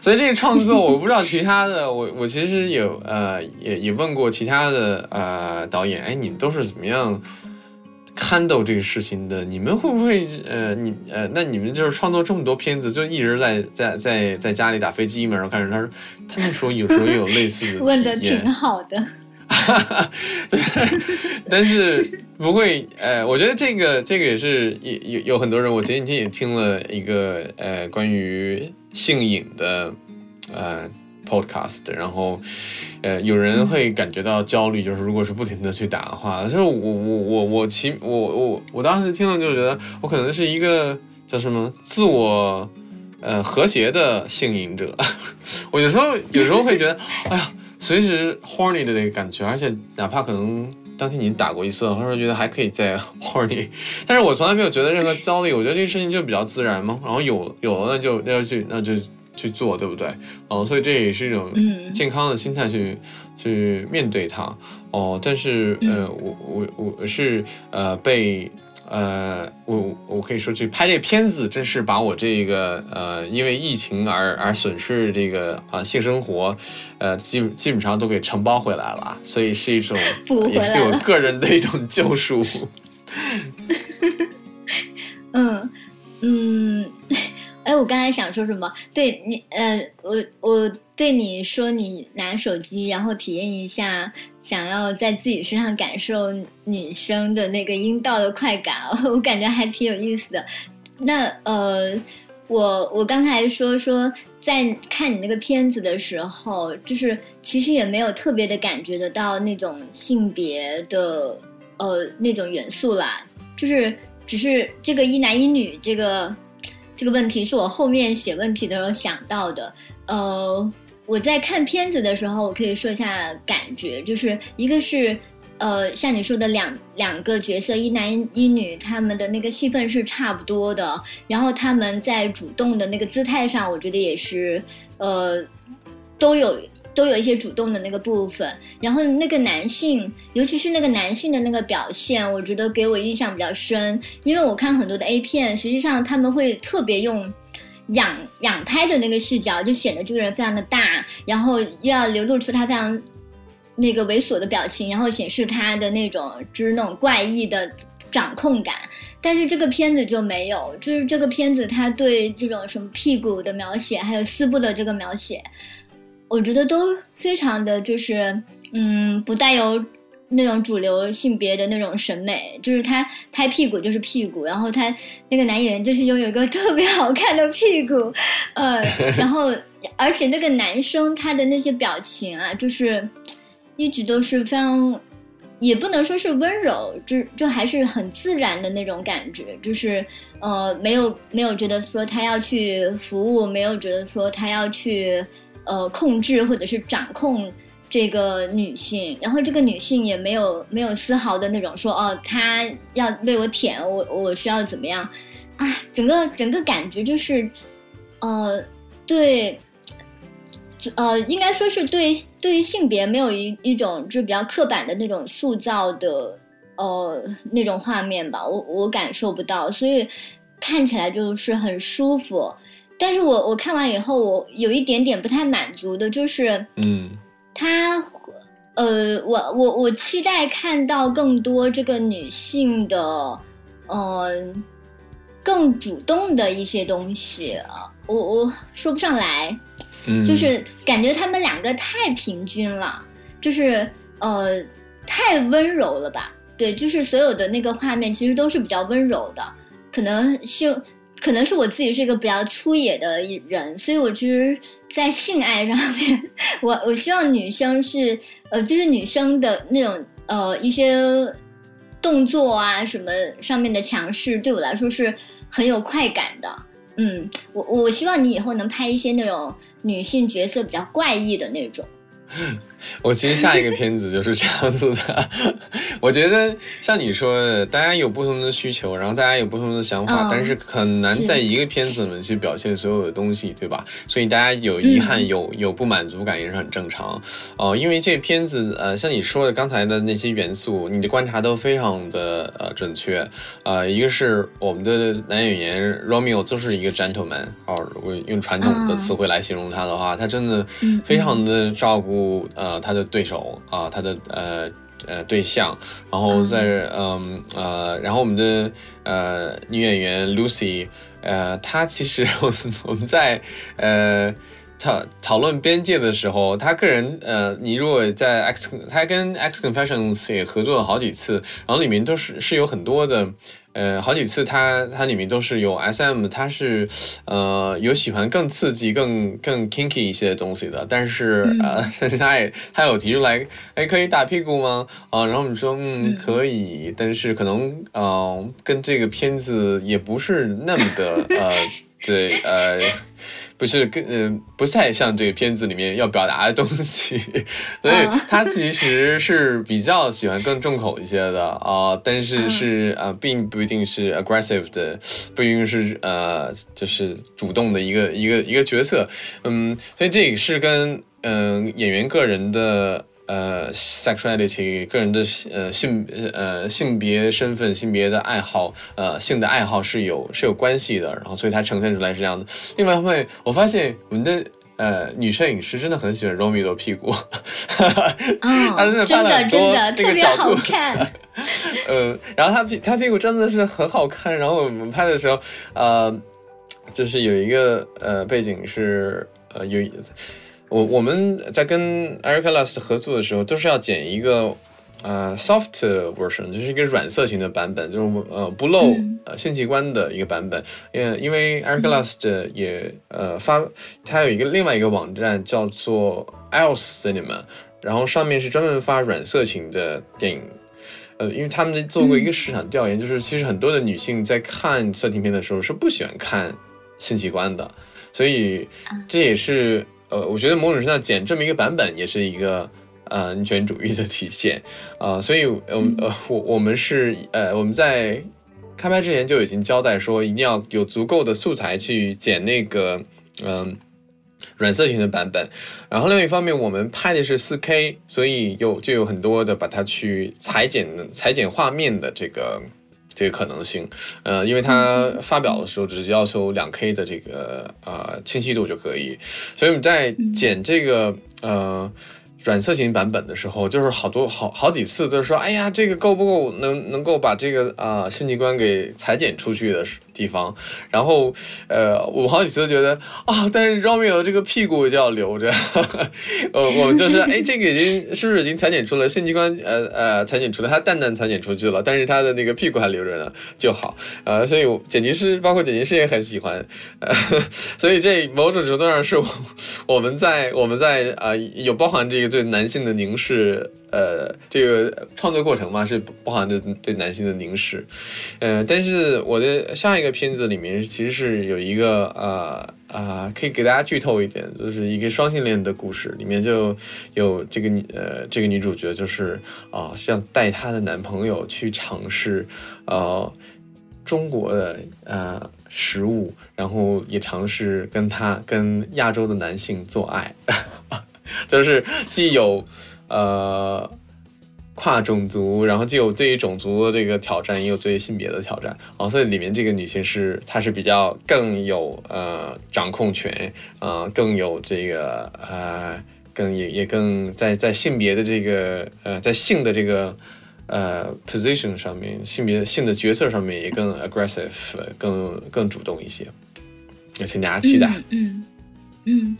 所以这个创作我不知道其他的，我我其实有呃也也问过其他的呃导演，哎你们都是怎么样？看到这个事情的，你们会不会呃，你呃，那你们就是创作这么多片子，就一直在在在在家里打飞机嘛？然后开始他说，他们说有时候也有类似的问的挺好的，对，但是不会，呃，我觉得这个这个也是有有有很多人，我前几天也听了一个呃关于性瘾的呃 podcast，然后呃有人会感觉到焦虑，就是如果是不停的去打的话，就是我我我我其我我我当时听了就觉得我可能是一个叫什么自我呃和谐的性瘾者，我有时候有时候会觉得，哎呀。随时 horny 的那个感觉，而且哪怕可能当天你打过一次，或者觉得还可以再 horny，但是我从来没有觉得任何焦虑，我觉得这个事情就比较自然嘛。然后有有了那就那就去那就去做，对不对？哦，所以这也是一种健康的心态去去面对它。哦，但是呃，我我我是呃被。呃，我我可以说，去拍这片子真是把我这个呃，因为疫情而而损失这个啊性生活，呃，基基本上都给承包回来了，所以是一种 也是对我个人的一种救赎。嗯 嗯。哎，我刚才想说什么？对你，呃，我我对你说，你拿手机，然后体验一下，想要在自己身上感受女生的那个阴道的快感，我感觉还挺有意思的。那呃，我我刚才说说，在看你那个片子的时候，就是其实也没有特别的感觉得到那种性别的呃那种元素啦，就是只是这个一男一女这个。这个问题是我后面写问题的时候想到的。呃，我在看片子的时候，我可以说一下感觉，就是一个是，呃，像你说的两两个角色，一男一女，他们的那个戏份是差不多的，然后他们在主动的那个姿态上，我觉得也是，呃，都有。都有一些主动的那个部分，然后那个男性，尤其是那个男性的那个表现，我觉得给我印象比较深。因为我看很多的 A 片，实际上他们会特别用仰仰拍的那个视角，就显得这个人非常的大，然后又要流露出他非常那个猥琐的表情，然后显示他的那种就是那种怪异的掌控感。但是这个片子就没有，就是这个片子他对这种什么屁股的描写，还有四部的这个描写。我觉得都非常的就是，嗯，不带有那种主流性别的那种审美，就是他拍屁股就是屁股，然后他那个男演员就是拥有一个特别好看的屁股，呃，然后而且那个男生他的那些表情啊，就是一直都是非常，也不能说是温柔，就就还是很自然的那种感觉，就是呃，没有没有觉得说他要去服务，没有觉得说他要去。呃，控制或者是掌控这个女性，然后这个女性也没有没有丝毫的那种说哦，她要被我舔，我我需要怎么样啊？整个整个感觉就是，呃，对，呃，应该说是对对于性别没有一一种就是比较刻板的那种塑造的呃那种画面吧，我我感受不到，所以看起来就是很舒服。但是我我看完以后，我有一点点不太满足的，就是，嗯，他，呃，我我我期待看到更多这个女性的，嗯，更主动的一些东西，我我说不上来，嗯，就是感觉他们两个太平均了，就是呃，太温柔了吧？对，就是所有的那个画面其实都是比较温柔的，可能性。可能是我自己是一个比较粗野的人，所以我其实，在性爱上面，我我希望女生是，呃，就是女生的那种呃一些动作啊什么上面的强势，对我来说是很有快感的。嗯，我我希望你以后能拍一些那种女性角色比较怪异的那种。我其实下一个片子就是这样子的，我觉得像你说的，大家有不同的需求，然后大家有不同的想法，但是很难在一个片子里面去表现所有的东西，对吧？所以大家有遗憾、有有不满足感也是很正常哦。因为这片子，呃，像你说的刚才的那些元素，你的观察都非常的呃准确。呃，一个是我们的男演员 Romeo 就是一个 gentleman，哦，我用传统的词汇来形容他的话，他真的非常的照顾呃。他的对手啊，他的呃呃对象，然后在嗯呃，然后我们的呃女演员 Lucy，呃，她其实我们我们在呃讨讨论边界的时候，他个人呃，你如果在 X，他跟 X Confessions 也合作了好几次，然后里面都是是有很多的。呃，好几次它它里面都是有 SM，它是呃有喜欢更刺激、更更 kinky 一些的东西的，但是呃，他也他有提出来，哎，可以打屁股吗？啊，然后我们说，嗯，可以，但是可能呃跟这个片子也不是那么的呃，对呃。不是跟嗯，不太像这个片子里面要表达的东西，所以他其实是比较喜欢更重口一些的啊，但是是呃，并不一定是 aggressive 的，不一定是呃，就是主动的一个一个一个角色，嗯，所以这也是跟嗯演员个人的。呃，sexuality 个人的呃性呃性别身份、性别的爱好、呃性的爱好是有是有关系的，然后所以它呈现出来是这样的。另外一方面，我发现我们的呃女摄影师真的很喜欢 Romy 的屁股，她真的拍了很多那个角度，嗯，然后她屁她屁股真的是很好看。然后我们拍的时候，呃，就是有一个呃背景是呃有。我我们在跟 Erica Lust 合作的时候，都是要剪一个呃 soft version，就是一个软色情的版本，就是呃不露呃性器官的一个版本。嗯，因为 Erica Lust 也呃发，他有一个另外一个网站叫做 Else Cinema，然后上面是专门发软色情的电影。呃，因为他们做过一个市场调研，就是其实很多的女性在看色情片的时候是不喜欢看性器官的，所以这也是。呃，我觉得某种程度上剪这么一个版本也是一个呃女权主义的体现啊，所以呃呃我我们是呃我们在开拍之前就已经交代说一定要有足够的素材去剪那个嗯软色情的版本，然后另外一方面我们拍的是四 K，所以有就有很多的把它去裁剪裁剪画面的这个。这个可能性，呃，因为它发表的时候只是要求两 K 的这个呃清晰度就可以，所以我们在剪这个呃。软色情版本的时候，就是好多好好几次都是说，哎呀，这个够不够能能够把这个啊性器官给裁剪出去的地方。然后，呃，我好几次都觉得啊，但是 Romeo 这个屁股就要留着。呃，我们就是哎，这个已经是不是已经裁剪出了性器官？呃呃，裁剪出了，它蛋蛋裁剪出去了，但是它的那个屁股还留着呢，就好。呃，所以剪辑师包括剪辑师也很喜欢。呃，所以这某种程度上是我我们在我们在啊有包含这个。对男性的凝视，呃，这个创作过程嘛，是包含着对男性的凝视，呃，但是我的下一个片子里面其实是有一个，呃啊，可以给大家剧透一点，就是一个双性恋的故事，里面就有这个女，呃，这个女主角就是啊，像带她的男朋友去尝试，呃，中国的呃食物，然后也尝试跟他跟亚洲的男性做爱。就是既有，呃，跨种族，然后既有对于种族的这个挑战，也有对于性别的挑战啊，所以里面这个女性是她是比较更有呃掌控权啊，更有这个呃，更也也更在在性别的这个呃在性的这个呃 position 上面，性别性的角色上面也更 aggressive，更更主动一些，也请大家期待。嗯嗯。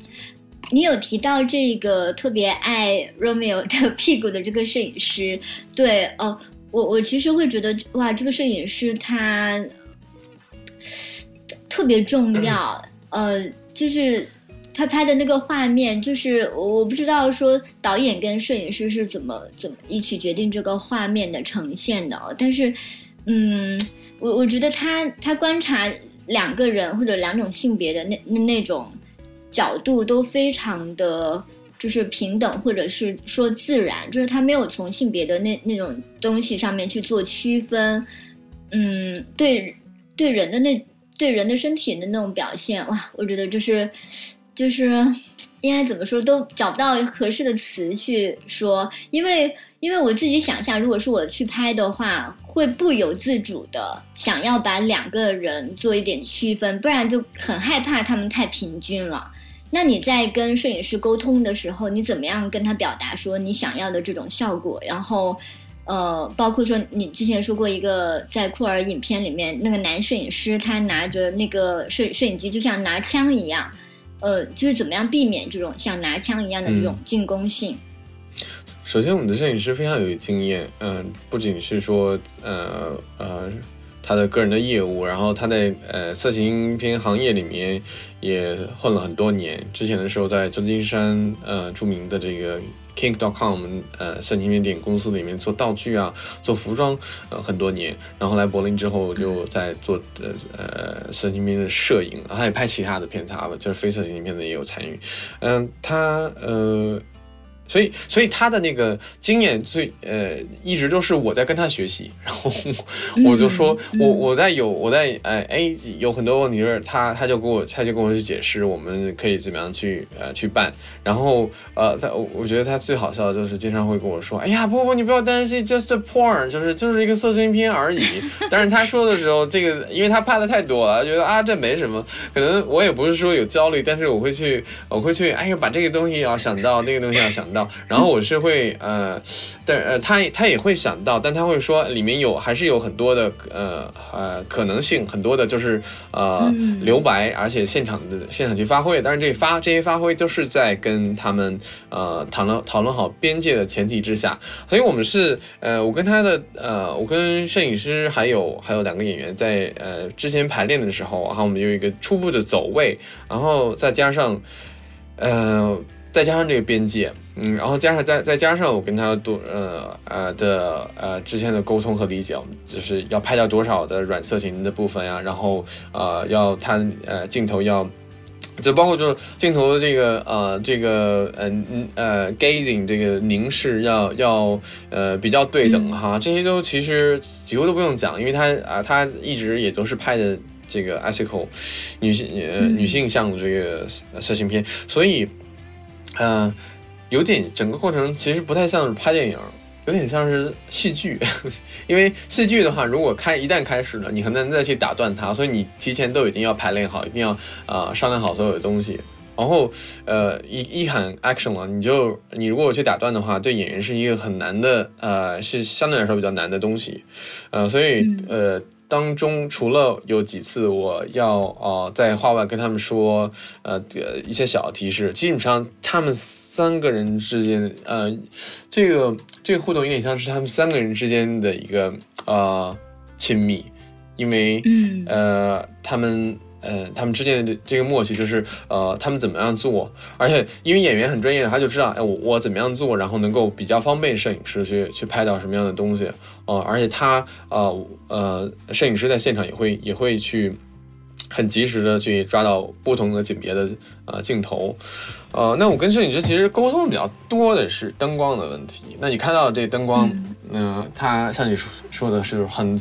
你有提到这个特别爱 Romeo 的 屁股的这个摄影师，对，哦，我我其实会觉得哇，这个摄影师他特别重要，呃，就是他拍的那个画面，就是我不知道说导演跟摄影师是怎么怎么一起决定这个画面的呈现的，但是，嗯，我我觉得他他观察两个人或者两种性别的那那那种。角度都非常的，就是平等，或者是说自然，就是他没有从性别的那那种东西上面去做区分，嗯，对，对人的那对人的身体的那种表现，哇，我觉得就是，就是应该怎么说都找不到合适的词去说，因为因为我自己想象，如果是我去拍的话，会不由自主的想要把两个人做一点区分，不然就很害怕他们太平均了。那你在跟摄影师沟通的时候，你怎么样跟他表达说你想要的这种效果？然后，呃，包括说你之前说过一个在库尔影片里面，那个男摄影师他拿着那个摄摄影机就像拿枪一样，呃，就是怎么样避免这种像拿枪一样的这种进攻性？首先，我们的摄影师非常有经验，嗯、不仅是说，呃呃，他的个人的业务，然后他在呃色情片行业里面也混了很多年。之前的时候在旧金山，呃，著名的这个 Kink.com 呃色情片电影公司里面做道具啊，做服装，呃很多年。然后来柏林之后，就在做呃呃色情片的摄影，他也拍其他的片子啊，就是非色情片的也有参与。嗯、他呃。所以，所以他的那个经验最呃，一直都是我在跟他学习，然后我就说，我我在有我在哎哎有很多问题是他他就跟我他就跟我去解释我们可以怎么样去呃去办，然后呃他我我觉得他最好笑的就是经常会跟我说，哎呀不不你不要担心，just a porn，就是就是一个色情片而已。但是他说的时候，这个因为他拍的太多了，觉得啊这没什么，可能我也不是说有焦虑，但是我会去我会去哎呀把这个东西要想到，那个东西要想到。然后我是会呃，但呃他他也会想到，但他会说里面有还是有很多的呃呃可能性，很多的就是呃留白，而且现场的现场去发挥。但是这发这些发挥都是在跟他们呃讨论讨论好边界的前提之下，所以我们是呃我跟他的呃我跟摄影师还有还有两个演员在呃之前排练的时候，然后我们有一个初步的走位，然后再加上呃。再加上这个边界，嗯，然后加上再再加上我跟他多呃呃的呃之前的沟通和理解，就是要拍到多少的软色情的部分呀，然后呃要他呃镜头要，就包括就是镜头的这个呃这个呃嗯呃 gazing 这个凝视要要呃比较对等哈，这些都其实几乎都不用讲，因为他啊、他一直也都是拍的这个 ethical 女性呃女性向的这个色情片，所以。嗯、有点整个过程其实不太像是拍电影，有点像是戏剧。因为戏剧的话，如果开一旦开始了，你很难再去打断它，所以你提前都已经要排练好，一定要呃商量好所有的东西。然后呃一一喊 action 了，你就你如果去打断的话，对演员是一个很难的呃是相对来说比较难的东西，呃所以呃。当中除了有几次我要呃在话外跟他们说呃呃一些小提示，基本上他们三个人之间呃这个这个互动有点像是他们三个人之间的一个呃亲密，因为嗯呃他们。呃，他们之间的这个默契就是，呃，他们怎么样做，而且因为演员很专业，他就知道，哎，我我怎么样做，然后能够比较方便摄影师去去拍到什么样的东西，呃，而且他呃呃，摄影师在现场也会也会去很及时的去抓到不同的景别的呃镜头，呃，那我跟摄影师其实沟通比较多的是灯光的问题。那你看到这灯光，嗯、它像你说说的是很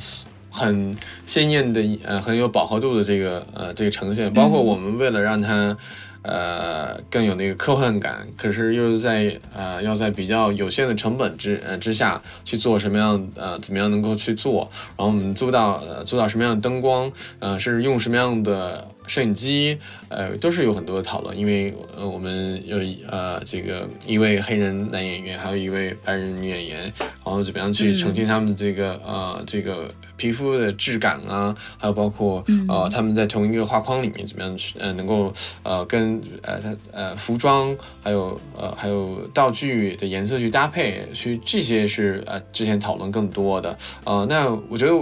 很鲜艳的，呃，很有饱和度的这个呃这个呈现，包括我们为了让它。呃，更有那个科幻感，可是又在呃要在比较有限的成本之呃之下去做什么样呃怎么样能够去做，然后我们租到呃租到什么样的灯光，呃是用什么样的摄影机，呃都是有很多的讨论，因为呃我们有一呃这个一位黑人男演员，还有一位白人女演员，然后怎么样去呈现他们这个、呃这个皮肤的质感啊，还有包括呃他们在同一个画框里面怎么样去呃能够呃跟呃他呃服装还有呃还有道具的颜色去搭配，去这些是呃之前讨论更多的。呃那我觉得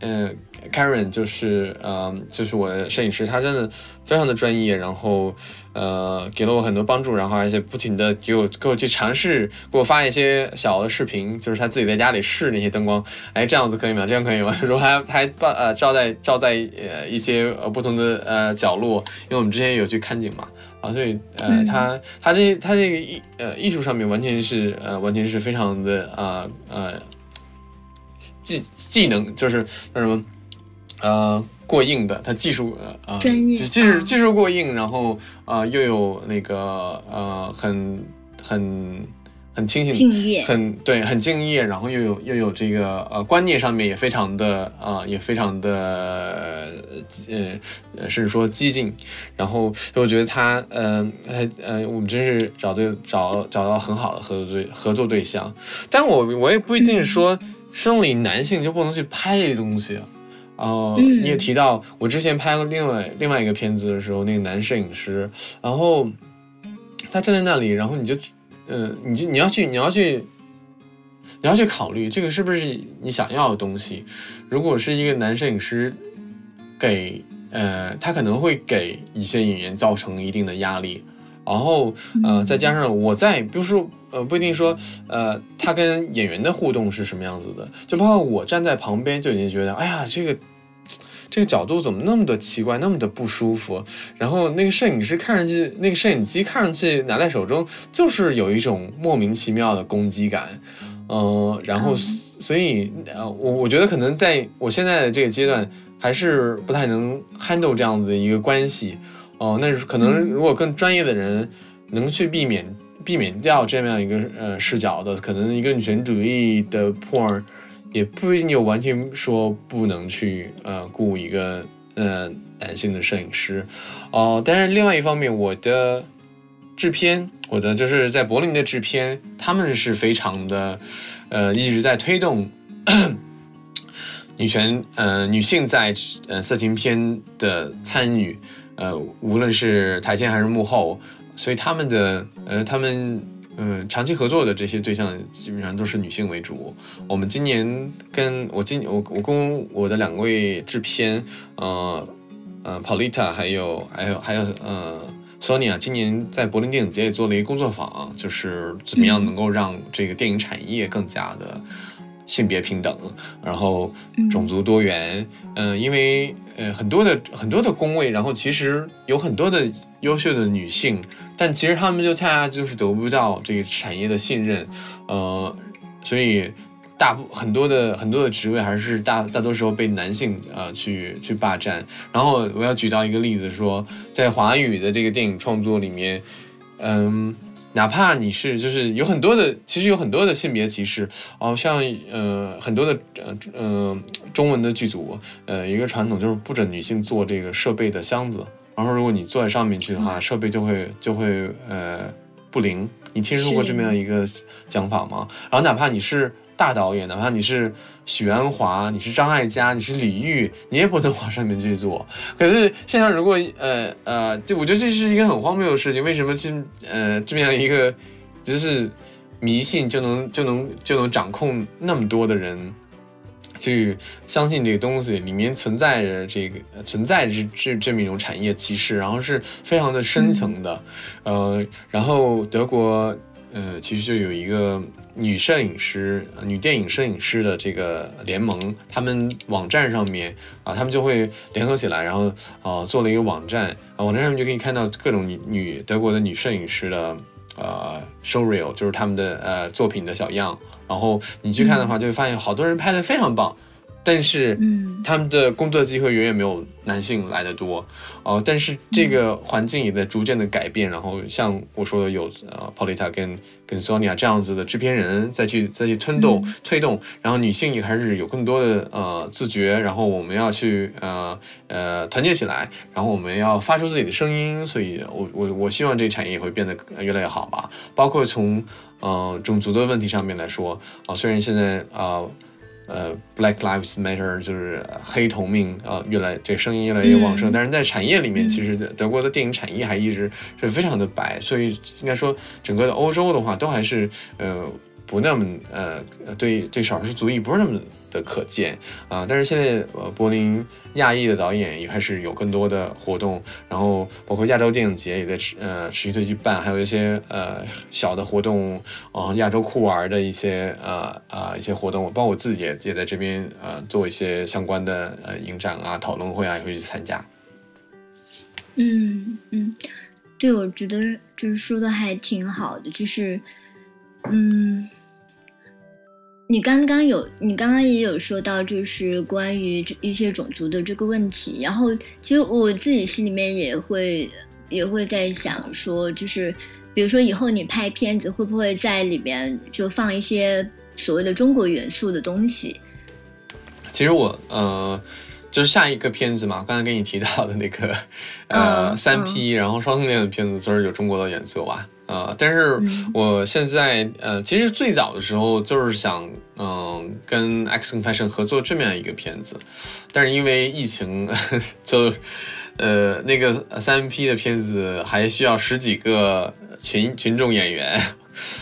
呃 Karen 就是呃就是我的摄影师，他真的非常的专业，然后呃给了我很多帮助，然后而且不停的给我给我去尝试，给我发一些小的视频，就是他自己在家里试那些灯光，哎这样子可以吗？这样可以吗？然后还还把呃照在照在呃一些呃不同的呃角落，因为我们之前有去看景嘛。啊，所以呃，他他这他这个艺呃艺术上面完全是呃完全是非常的呃呃技技能就是叫什么呃过硬的，他技术呃呃专业。技技术技术过硬，然后呃又有那个呃很很很清醒敬业。很对很敬业，然后又有又有这个呃观念上面也非常的啊、呃也非常的呃呃甚至说激进，然后我觉得他呃呃呃我们真是找对找找到很好的合作对合作对象，但我我也不一定说生理男性就不能去拍这些东西，呃，嗯你也提到我之前拍过另外另外一个片子的时候，那个男摄影师，然后他站在那里，然后你就，呃，你就你要去你要去你要去考虑这个是不是你想要的东西。如果是一个男摄影师给呃，他可能会给一些演员造成一定的压力，然后呃，再加上我在，比如说呃，不一定说呃，他跟演员的互动是什么样子的，就包括我站在旁边就已经觉得，哎呀，这个这个角度怎么那么的奇怪，那么的不舒服。然后那个摄影师看上去，那个摄影机看上去拿在手中，就是有一种莫名其妙的攻击感。嗯、然后所以呃，我我觉得可能在我现在的这个阶段，还是不太能 handle 这样子的一个关系。哦、那是可能如果更专业的人能去避免避免掉这样一个呃视角的，可能一个女权主义的 porn 也不一定有完全说不能去呃雇一个呃男性的摄影师。哦、但是另外一方面，我的制片，我的就是在柏林的制片，他们是非常的呃一直在推动。女权，呃，女性在呃色情片的参与，呃，无论是台前还是幕后，所以他们的，呃，他们，呃，长期合作的这些对象基本上都是女性为主。我们今年跟我今我我跟我的两位制片，呃，呃，Paulita 还有还有还有呃。Sonia 今年在柏林电影节也做了一个工作坊，就是怎么样能够让这个电影产业更加的性别平等，然后种族多元，嗯、因为呃很多的很多的工位，然后其实有很多的优秀的女性，但其实他们就恰恰就是得不到这个产业的信任，呃，所以大部很多的很多的职位还是大大多时候被男性呃去去霸占。然后我要举到一个例子说，在华语的这个电影创作里面，嗯。哪怕你是就是有很多的，其实有很多的性别歧视哦，像呃很多的呃呃中文的剧组，呃一个传统就是不准女性做这个设备的箱子，然后如果你坐在上面去的话，设备就会就会呃不灵。你听说过这么样一个讲法吗？然后哪怕你是大导演，哪怕你是许鞍华，你是张艾嘉，你是李玉，你也不能往上面去做。可是现在如果呃呃，就我觉得这是一个很荒谬的事情，为什么这呃这么样一个就是迷信就能就能就能掌控那么多的人？去相信这个东西里面存在着这个呃存在着这这么一种产业歧视，然后是非常的深层的，呃，然后德国呃其实就有一个女摄影师、呃女电影摄影师的这个联盟，他们网站上面啊，他们就会联合起来，然后啊做了一个网站，啊网站上面就可以看到各种女女德国的女摄影师的呃 show reel，就是他们的呃作品的小样。然后你去看的话，就会发现好多人拍的非常棒，但是嗯。他们的工作机会远远没有男性来的多，哦、但是这个环境也在逐渐的改变，然后像我说的有呃 Polita 跟跟 Sonia 这样子的制片人再去再去推动、推动，然后女性也开始有更多的呃自觉，然后我们要去呃呃团结起来，然后我们要发出自己的声音，所以我我我希望这个产业也会变得越来越好吧，包括从呃种族的问题上面来说啊、虽然现在啊。呃，Black Lives Matter 就是呃黑同命啊、越来这声音越来越旺盛，嗯但是在产业里面，其实德德国的电影产业还一直是非常的白，所以应该说整个的欧洲的话，都还是呃不那么呃对对少数族裔不是那么的可见啊、但是现在呃柏林亚裔的导演也开始有更多的活动，然后包括亚洲电影节也在持呃持续的去办，还有一些呃小的活动，啊、亚洲酷玩的一些呃呃一些活动，包括我自己也也在这边呃做一些相关的呃影展啊、讨论会啊，也会去参加。嗯嗯，对，我觉得就是说的还挺好的，就是嗯。你刚刚有，你刚刚也有说到，就是关于这一些种族的这个问题。然后，其实我自己心里面也会也会在想说，就是比如说以后你拍片子，会不会在里边就放一些所谓的中国元素的东西？其实我呃，就是下一个片子嘛，刚才跟你提到的那个呃嗯三 P，、然后双性恋的片子，都是有中国的元素吧？啊、但是我现在呃，其实最早的时候就是想嗯、跟 X Confession 合作这么样一个片子，但是因为疫情 就呃那个三 P 的片子还需要十几个群群众演员。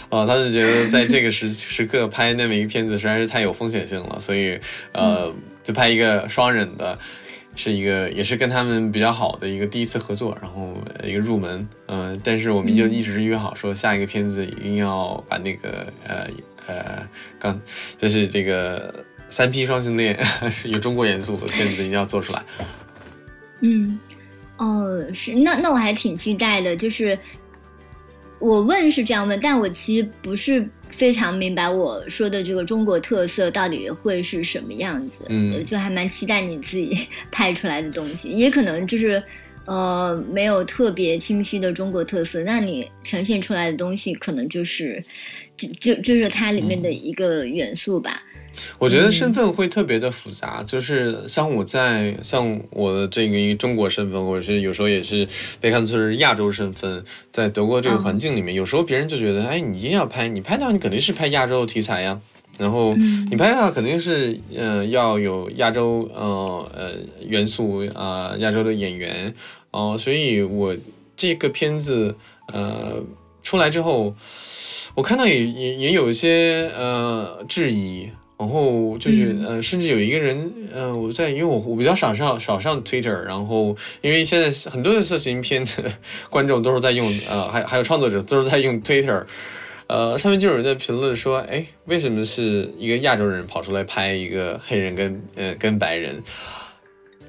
啊，他就觉得在这个时 时刻拍那么一个片子实在是太有风险性了，所以呃，就拍一个双人的，是一个也是跟他们比较好的一个第一次合作，然后呃一个入门，嗯、但是我们就一直约好说下一个片子一定要把那个呃呃刚就是这个三 P 双性恋 有中国元素的片子一定要做出来。嗯，哦，是那那我还挺期待的，就是我问是这样问，但我其实不是非常明白我说的这个中国特色到底会是什么样子，就还蛮期待你自己 拍出来的东西，也可能就是。呃，没有特别清晰的中国特色，那你呈现出来的东西可能就是，就就就是它里面的一个元素吧。我觉得身份会特别的复杂，就是像我在像我的这个一个中国身份，或者是有时候也是被看作是亚洲身份，在德国这个环境里面，有时候别人就觉得，哎，你一定要拍，你拍的话，你肯定是拍亚洲题材呀。然后你拍的话，肯定是呃要有亚洲呃呃元素啊、呃亚洲的演员。哦、所以我这个片子呃出来之后，我看到也也也有一些呃质疑，然后就是、呃，甚至有一个人呃，我在因为我我比较少上少上 Twitter，然后因为现在很多的色情片的观众都是在用呃，还还有创作者都是在用 Twitter。呃，上面就有人在评论说，哎，为什么是一个亚洲人跑出来拍一个黑人跟呃跟白人？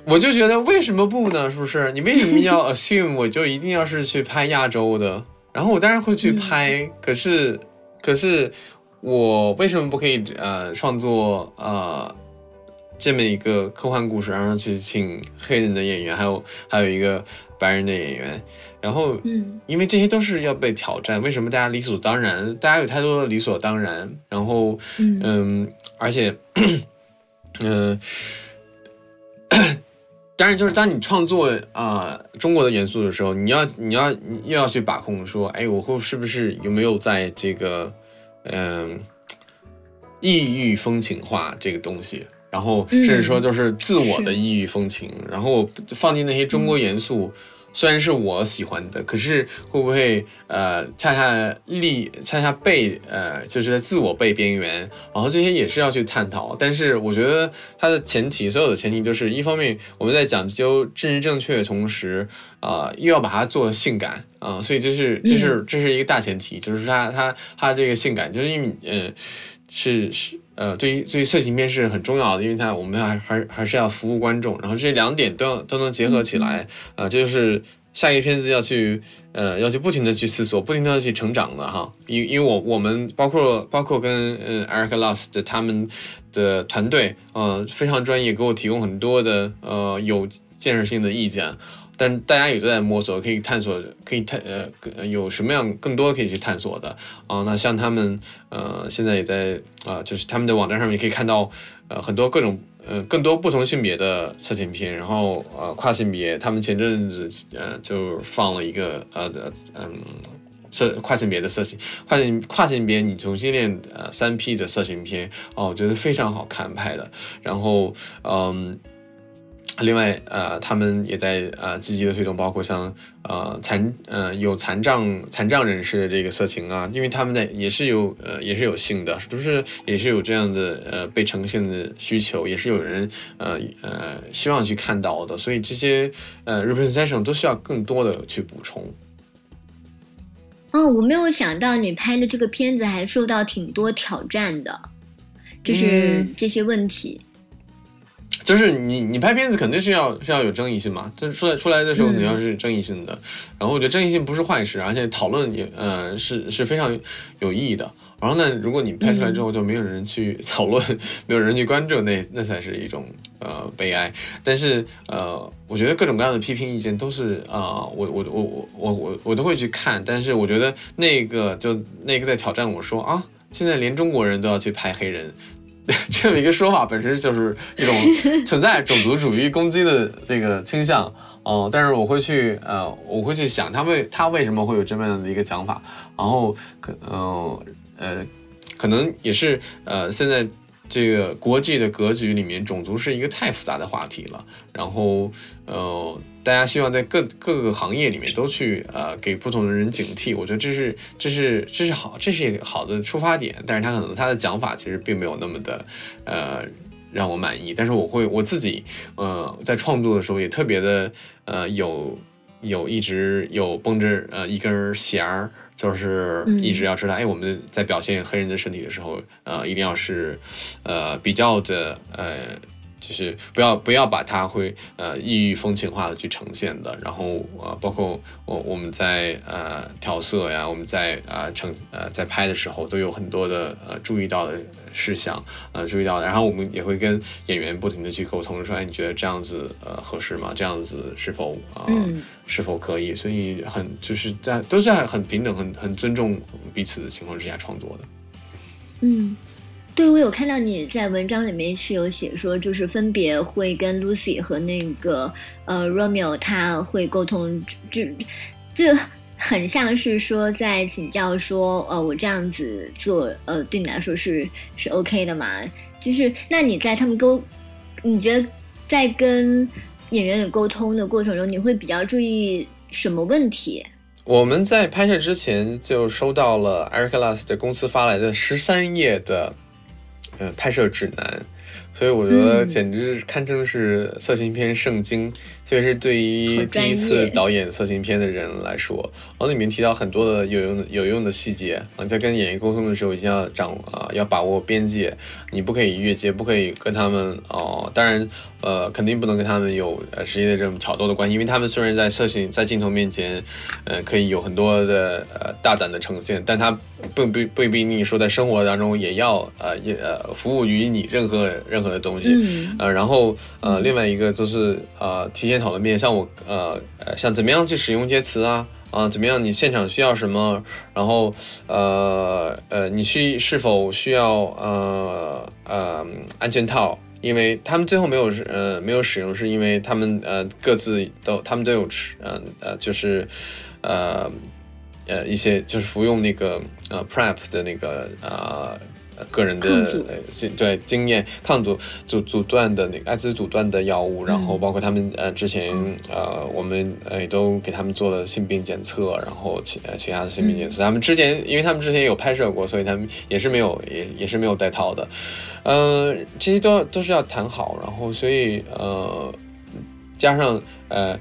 我就觉得为什么不呢？是不是？你为什么要 assume 我就一定要是去拍亚洲的？然后我当然会去拍，可是可是我为什么不可以呃创作呃这么一个科幻故事，然后去请黑人的演员，还有还有一个白人的演员，然后嗯因为这些都是要被挑战，为什么大家理所当然？大家有太多的理所当然，然后嗯嗯，而且嗯。当然，就是当你创作啊、呃中国的元素的时候，你要你要你又要去把控说，哎，我会是不是有没有在这个嗯、异域风情化这个东西，然后甚至说就是自我的异域风情，然后放进那些中国元素，虽然是我喜欢的，可是会不会呃恰恰立恰恰被呃就是在自我被边缘，然后这些也是要去探讨。但是我觉得它的前提，所有的前提就是一方面我们在讲究政治正确的同时，啊、又要把它做性感啊、所以这是这是这是一个大前提，就是它它它这个性感，就是因为呃是是呃，对于对于色情片是很重要的，因为它我们还还还是要服务观众，然后这两点都要都能结合起来，啊、这就是下一个片子要去呃要去不停的去思索，不停的去成长的哈，因因为我我们包括包括跟呃 Eric Lust 的他们的团队，呃非常专业，给我提供很多的呃有建设性的意见。但大家也都在摸索，可以探索，可以探呃有什么样更多可以去探索的啊、那像他们呃现在也在啊、就是他们的网站上面可以看到呃很多各种呃更多不同性别的色情片，然后呃跨性别，他们前阵子呃就放了一个呃的嗯。色跨性别的色情，跨性跨性别女同性恋呃三 P 的色情片哦，我觉得非常好看拍的。然后嗯，另外呃，他们也在呃积极的推动，包括像呃残呃有残障残障人士的这个色情啊，因为他们在也是有呃也是有性的，就是也是有这样的呃被呈现的需求，也是有人呃呃希望去看到的，所以这些呃 representation 都需要更多的去补充。哦，我没有想到你拍的这个片子还受到挺多挑战的，就是嗯这些问题。就是你你拍片子肯定是要是要有争议性嘛，就是出来出来的时候嗯你要是争议性的，然后我觉得争议性不是坏事，而且讨论也呃是是非常有意义的。然后呢，如果你拍出来之后就没有人去 讨论，没有人去关注，那那才是一种呃悲哀。但是呃，我觉得各种各样的批评意见都是啊、呃我我我我我我我都会去看，但是我觉得那个就那个在挑战我说啊，现在连中国人都要去拍黑人。这么一个说法本身就是一种 存在种族主义攻击的这个倾向哦，但是我会去呃，我会去想他为他为什么会有这么样的一个想法，然后可呃呃，可能也是呃现在。这个国际的格局里面，种族是一个太复杂的话题了。然后，呃，大家希望在各各个行业里面都去呃给不同的人警惕。我觉得这是这是这是好，这是一个好的出发点。但是他可能他的讲法其实并没有那么的呃让我满意。但是我会我自己呃在创作的时候也特别的呃有有一直有绷着呃一根弦儿。就是一直要知道，哎，我们在表现黑人的身体的时候，呃，一定要是，呃，比较的，呃。就是不要不要把它会呃异域风情化的去呈现的，然后呃包括我我们在呃调色呀，我们在呃呈呃在拍的时候都有很多的呃注意到的事项呃注意到的，然后我们也会跟演员不停的去沟通，说哎你觉得这样子呃合适吗？这样子是否啊是否可以？所以很就是在都是在很平等、很很尊重彼此的情况之下创作的。嗯。对，我有看到你在文章里面是有写说，就是分别会跟 Lucy 和那个呃 Romeo 他会沟通，就这很像是说在请教说，呃，我这样子做，呃，对你来说是是 OK 的嘛？就是那你在他们沟，你觉得在跟演员的沟通的过程中，你会比较注意什么问题？我们在拍摄之前就收到了 Eric Last 的公司发来的十三页的。嗯，拍摄指南，所以我觉得简直堪称是色情片圣经，特别是对于第一次导演色情片的人来说，往里面提到很多的有用的有用的细节啊，在跟演员沟通的时候一定要掌啊，要把握边界，你不可以越界，不可以跟他们哦，当然。呃，肯定不能跟他们有呃直接的这种挑逗的关系，因为他们虽然在摄影在镜头面前，呃，可以有很多的呃大胆的呈现，但他不不不一定说在生活当中也要呃也呃服务于你任何任何的东西，呃，然后呃另外一个就是呃提讨论面，像我呃呃像怎么样去使用这些词啊啊怎么样你现场需要什么，然后呃呃你需是否需要呃呃安全套。因为他们最后没有呃没有使用，是因为他们呃各自都他们都有吃呃呃就是呃呃一些就是服用那个呃 prep 的那个呃个人的经对经验抗阻阻阻断的那个艾滋阻断的药物，然后包括他们呃之前呃我们呃也都给他们做了性病检测，然后其其他的性病检测，他们之前因为他们之前有拍摄过，所以他们也是没有也也是没有带套的。嗯，这些都都是要谈好，然后所以呃，加上呃，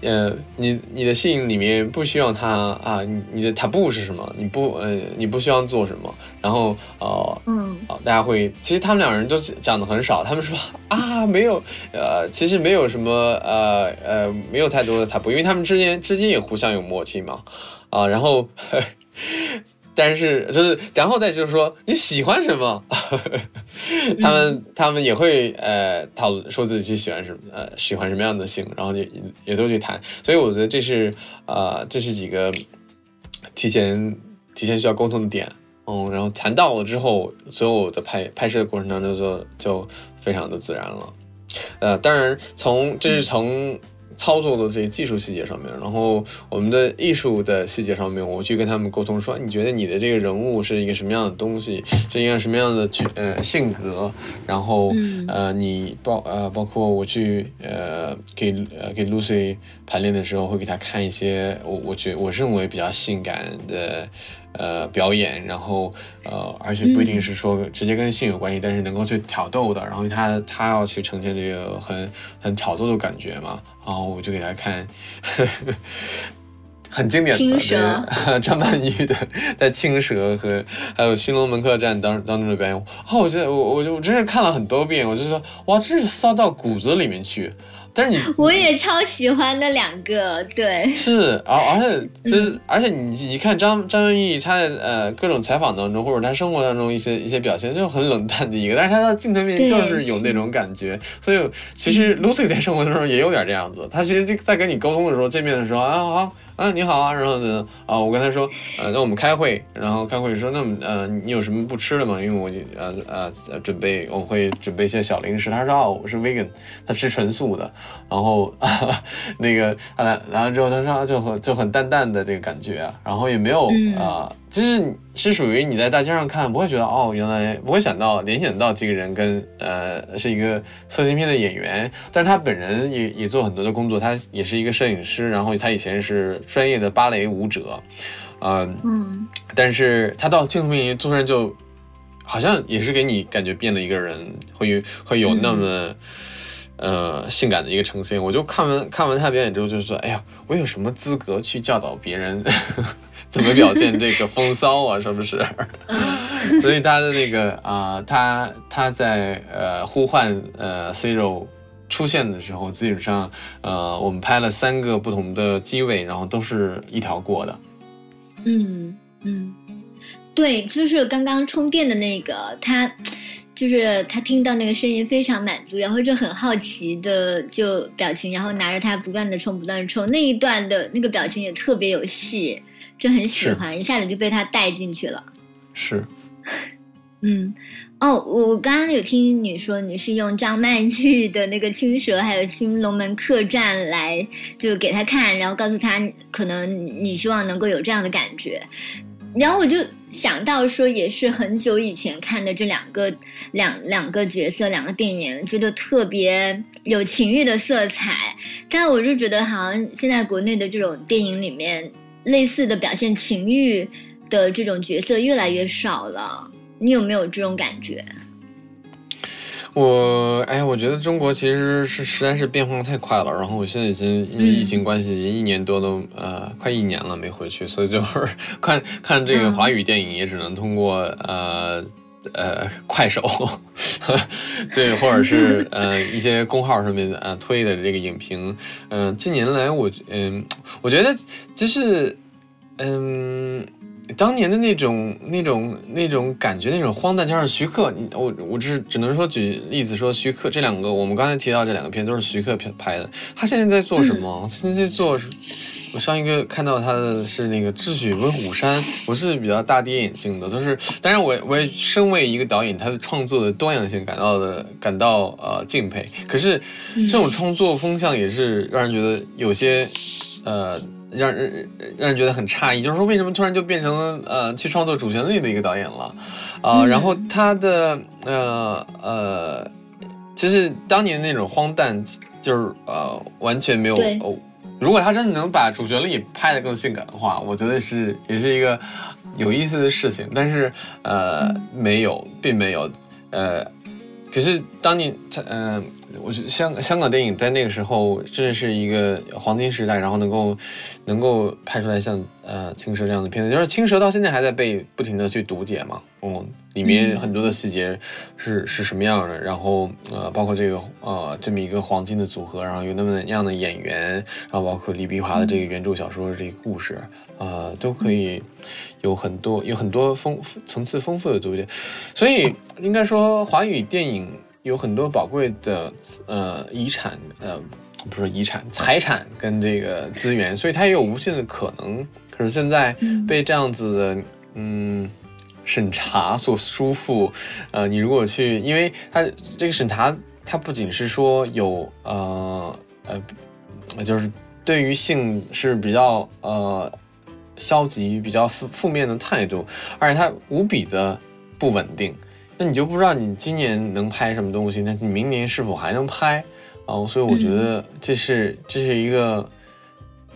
呃，你你的信里面不希望他啊，你你的塔布是什么？你不呃，你不希望做什么？然后呃，嗯，大家会其实他们两人都讲的很少，他们说啊，没有呃，其实没有什么呃呃，没有太多的 taboo，，因为他们之间之间也互相有默契嘛啊，然后。但是就是，然后再就是说你喜欢什么，他们他们也会呃讨论说自己喜欢什么呃喜欢什么样的性，然后也也都去谈，所以我觉得这是呃这是几个提前提前需要沟通的点，嗯，然后谈到了之后，所有的拍拍摄的过程当中就就非常的自然了，呃，当然从这是从。操作的这些技术细节上面，然后我们的艺术的细节上面，我去跟他们沟通说，你觉得你的这个人物是一个什么样的东西，是一个什么样的呃性格，然后呃你包呃包括我去呃给呃给 Lucy 排练的时候，会给他看一些我我觉我认为比较性感的。呃，表演，然后呃，而且不一定是说直接跟性有关系，但是能够去挑逗的，然后他他要去呈现这个很很挑逗的感觉嘛，然后我就给他看，很经典的张曼玉的在《青蛇》和还有《新龙门客栈》当当中的表演，哦，我觉得我我就我真是看了很多遍，我就说哇，真是骚到骨子里面去。但是你，我也超喜欢那两个，对，是，而而且 就是，而且你你看张张元义他在呃各种采访当中，或者她生活当中一些一些表现，就很冷淡的一个，但是她的镜头面就是有那种感觉，所以其实 Lucy 在生活当中也有点这样子，她其实就在跟你沟通的时候，见面的时候啊啊啊你好啊，然后呢啊我跟他说呃那我们开会，然后开会说那么呃你有什么不吃的吗？因为我呃呃呃准备我会准备一些小零食。他说哦我是 vegan，他吃纯素的，然后啊 那个他来来了之后他说就很就很淡淡的这个感觉，然后也没有嗯啊。就是是属于你在大街上看不会觉得哦，原来不会想到联想到这个人跟呃是一个色情片的演员，但是他本人也也做很多的工作，他也是一个摄影师，然后他以前是专业的芭蕾舞者，呃，嗯但是他到镜头面前突然就好像也是给你感觉变了一个人，会有会有那么。呃，性感的一个呈现，我就看完看完他表演之后，就说：“哎呀，我有什么资格去教导别人怎么表现这个风骚啊？是不是？”所以他的那个啊、他他在呃呼唤呃 Zero 出现的时候，基本上呃我们拍了三个不同的机位，然后都是一条过的。嗯嗯，对，就是刚刚充电的那个他。就是他听到那个声音非常满足，然后就很好奇的就表情，然后拿着它不断的冲，不断的冲，那一段的那个表情也特别有戏，就很喜欢，一下子就被他带进去了。是，嗯，哦，我刚刚有听你说你是用张曼玉的那个《青蛇》还有《新龙门客栈》来就给他看，然后告诉他可能你希望能够有这样的感觉，然后我就想到说，也是很久以前看的这两个两两个角色两个电影，觉得特别有情欲的色彩，但我就觉得好像现在国内的这种电影里面类似的表现情欲的这种角色越来越少了。你有没有这种感觉？我哎，我觉得中国其实是实在是变化太快了。然后我现在已经因为疫情关系，已经一年多都呃快一年了没回去，所以就是 看看这个华语电影也只能通过呃呃快手，对，或者是呃一些公号上面啊推的这个影评。嗯、近年来我嗯、我觉得就是嗯。当年的那种、那种、那种感觉，那种荒诞，加上徐克，我我只只能说举例子说，徐克这两个，我们刚才提到这两个片都是徐克拍拍的。他现在在做什么？现在在做，我上一个看到他的是那个《智取威虎山》，我是比较大跌眼镜的。就是，当然我我也身为一个导演，他的创作的多样性感到的感到呃敬佩。可是这种创作风向也是让人觉得有些呃。让人让人觉得很诧异，就是说为什么突然就变成呃去创作主旋律的一个导演了，啊、嗯然后他的呃呃，其实当年那种荒诞，就是呃完全没有哦。如果他真的能把主旋律拍得更性感的话，我觉得是也是一个有意思的事情。但是呃没有，并没有呃。可是当你，嗯、呃，我觉得香香港电影在那个时候真的是一个黄金时代，然后能够能够拍出来像呃《青蛇》这样的片子，就是《青蛇》到现在还在被不停的去读解嘛，嗯、里面很多的细节是是什么样的，然后呃，包括这个呃这么一个黄金的组合，然后有那么样的演员，然后包括李碧华的这个原著小说的这个故事，呃，都可以有很多有很多丰层次丰富的读解，所以应该说华语电影有很多宝贵的呃遗产呃。不是遗产、财产跟这个资源，所以它也有无限的可能。可是现在被这样子的嗯审查所束缚，呃，你如果去，因为它这个审查，它不仅是说有呃呃，就是对于性是比较呃消极、比较负负面的态度，而且它无比的不稳定。那你就不知道你今年能拍什么东西，那你明年是否还能拍？哦，所以我觉得这是这是一个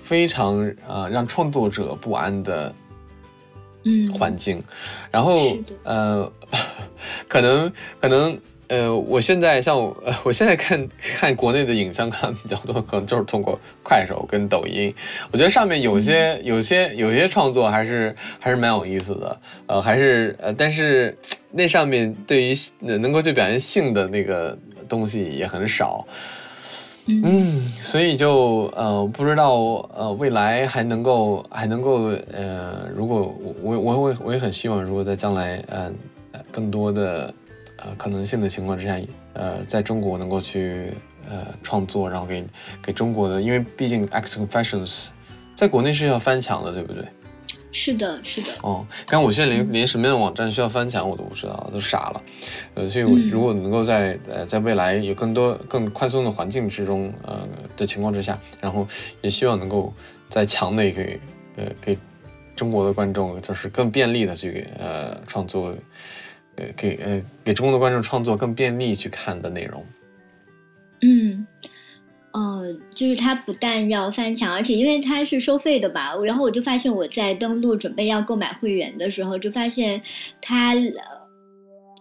非常呃让创作者不安的嗯。环境，然后呃，可能可能呃，我现在像我呃 我现在看看国内的影像看比较多，可能就是通过快手跟抖音，我觉得上面有些有些有些创作还是还是蛮有意思的，呃，还是呃，但是 那上面对于呃能够去表现性的那个东西也很少。嗯，所以就呃不知道呃未来还能够还能够呃，如果我我我我我也很希望，如果在将来呃呃更多的呃可能性的情况之下，呃在中国能够去呃创作，然后给给中国的，因为毕竟《X Confessions》在国内是要翻墙的，对不对？是的，是的。哦，刚我现在连连什么样的网站需要翻墙我都不知道，都傻了。呃，所以我如果能够在呃在未来有更多更宽松的环境之中，呃的情况之下，然后也希望能够在墙内给呃给中国的观众就是更便利的去呃创作，呃给呃给中国的观众创作更便利去看的内容。嗯。呃，就是它不但要翻墙，而且因为它是收费的吧，然后我就发现我在登录准备要购买会员的时候，就发现它，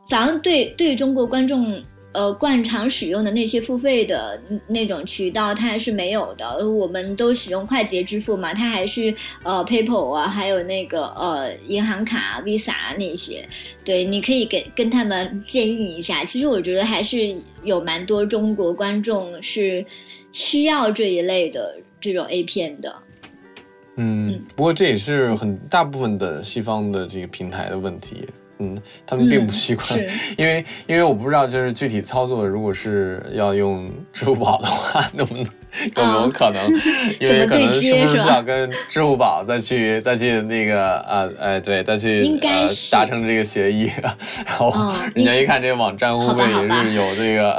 反正对对中国观众。呃，惯常使用的那些付费的那种渠道，它是没有的。我们都使用快捷支付嘛，它还是呃 PayPal 啊，还有那个呃银行卡 Visa 那些。对，你可以给跟他们建议一下。其实我觉得还是有蛮多中国观众是需要这一类的这种 A 片的。嗯，不过这也是很大部分的西方的这个平台的问题。嗯，他们并不习惯，因为因为我不知道，就是具体操作，如果是要用支付宝的话，能不能有没有可能？因为可能是不是需要跟支付宝再去再去那个啊哎对再去呃达成这个协议，然后人家一看这个网站会不会也是有这个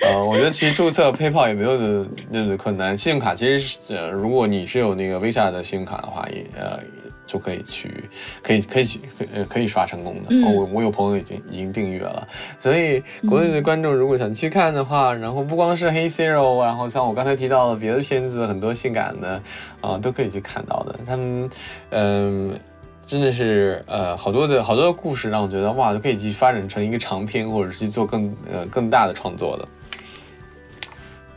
呃，我觉得其实注册 PayPal 也没有那那么困难，信用卡其实呃如果你是有那个 Visa 的信用卡的话，也呃。就可以去，可以可以去，呃，可以刷成功的。我我有朋友已经已经订阅了，所以国内的观众如果想去看的话，然后不光是黑 zero，然后像我刚才提到的别的片子，很多性感的啊，都可以去看到的。他们，嗯，真的是呃，好多的好多的故事让我觉得哇，都可以去发展成一个长篇，或者是去做更呃更大的创作的。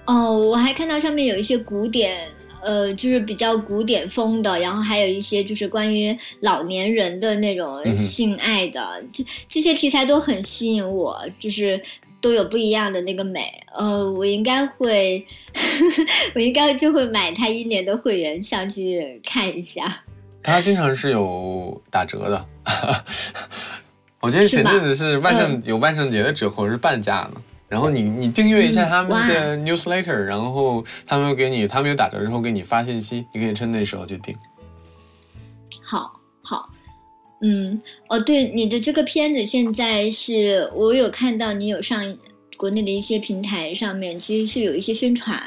哦，我还看到上面有一些古典。呃，就是比较古典风的，然后还有一些就是关于老年人的那种性爱的，这这些题材都很吸引我，就是都有不一样的那个美。呃，我应该会，我应该就会买他一年的会员上去看一下。他经常是有打折的，我记得前阵子是万圣有万圣节的折扣是半价呢。然后你你订阅一下他们的 newsletter，然后他们给你他们有打折之后给你发信息，你可以趁那时候去订。好，好，嗯，哦，对，你的这个片子现在是我有看到你有上国内的一些平台上面，其实是有一些宣传，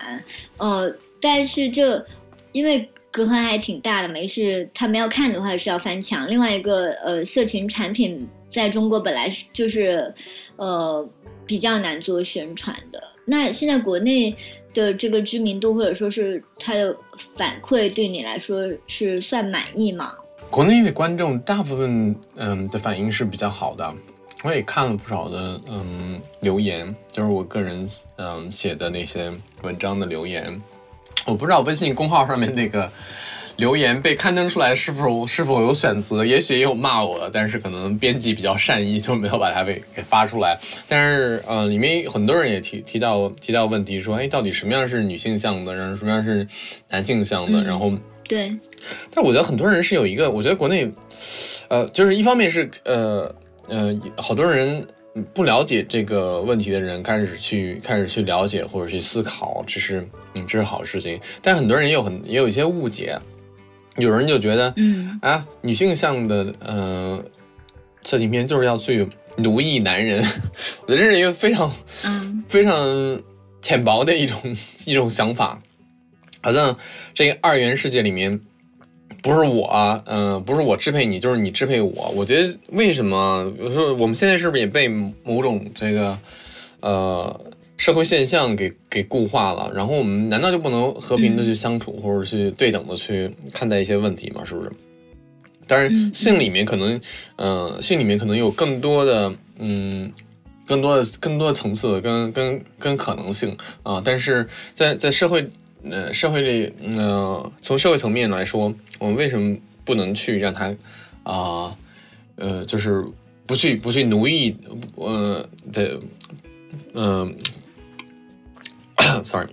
呃，但是这因为隔阂还挺大的，没事，他们要看的话是要翻墙。另外一个，呃，色情产品在中国本来是就是，呃。比较难做宣传的。那现在国内的这个知名度，或者说是它的反馈，对你来说是算满意吗？国内的观众大部分嗯的反应是比较好的，我也看了不少的嗯留言，就是我个人嗯写的那些文章的留言。我不知道微信公号上面那个。留言被刊登出来是否是否有选择？也许也有骂我的，但是可能编辑比较善意，就没有把它给给发出来。但是，呃，里面很多人也提提到提到问题，说，哎，到底什么样是女性向的，然后什么样是男性向的？然后，对。但我觉得很多人是有一个，我觉得国内，呃，就是一方面是，呃呃，好多人不了解这个问题的人开始去开始去了解或者去思考，这是嗯，这是好事情。但很多人也有很也有一些误解。有人就觉得，嗯啊，女性向的，呃，色情片就是要去奴役男人，我觉得这是一个非常，嗯，非常浅薄的一种 一种想法，好像这个二元世界里面，不是我，嗯，不是我支配你，就是你支配我。我觉得为什么？有时候我们现在是不是也被某种这个，呃。社会现象给给固化了，然后我们难道就不能和平的去相处，或者去对等的去看待一些问题吗？是不是？当然，性里面可能，嗯，性里面可能有更多的，嗯，更多的更多的层次跟跟跟可能性啊。但是在在社会，呃，社会里，呃，从社会层面来说，我们为什么不能去让他啊，呃，就是不去不去奴役，呃的，嗯。Sorry，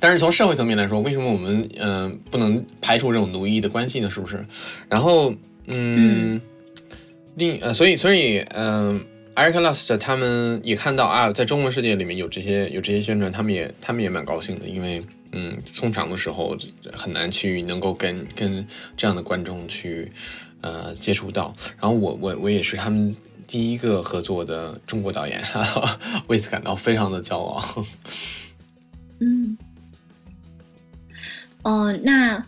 但是从社会层面来说，为什么我们嗯不能排除这种奴役的关系呢？是不是？然后嗯，另呃，所以所以嗯，Eric Lust 他们也看到啊，在中文世界里面有这些有这些宣传，他们也他们也蛮高兴的，因为嗯，通常的时候很难去能够跟跟这样的观众去呃接触到。然后我我我也是他们第一个合作的中国导演，为此感到非常的骄傲。嗯，哦，那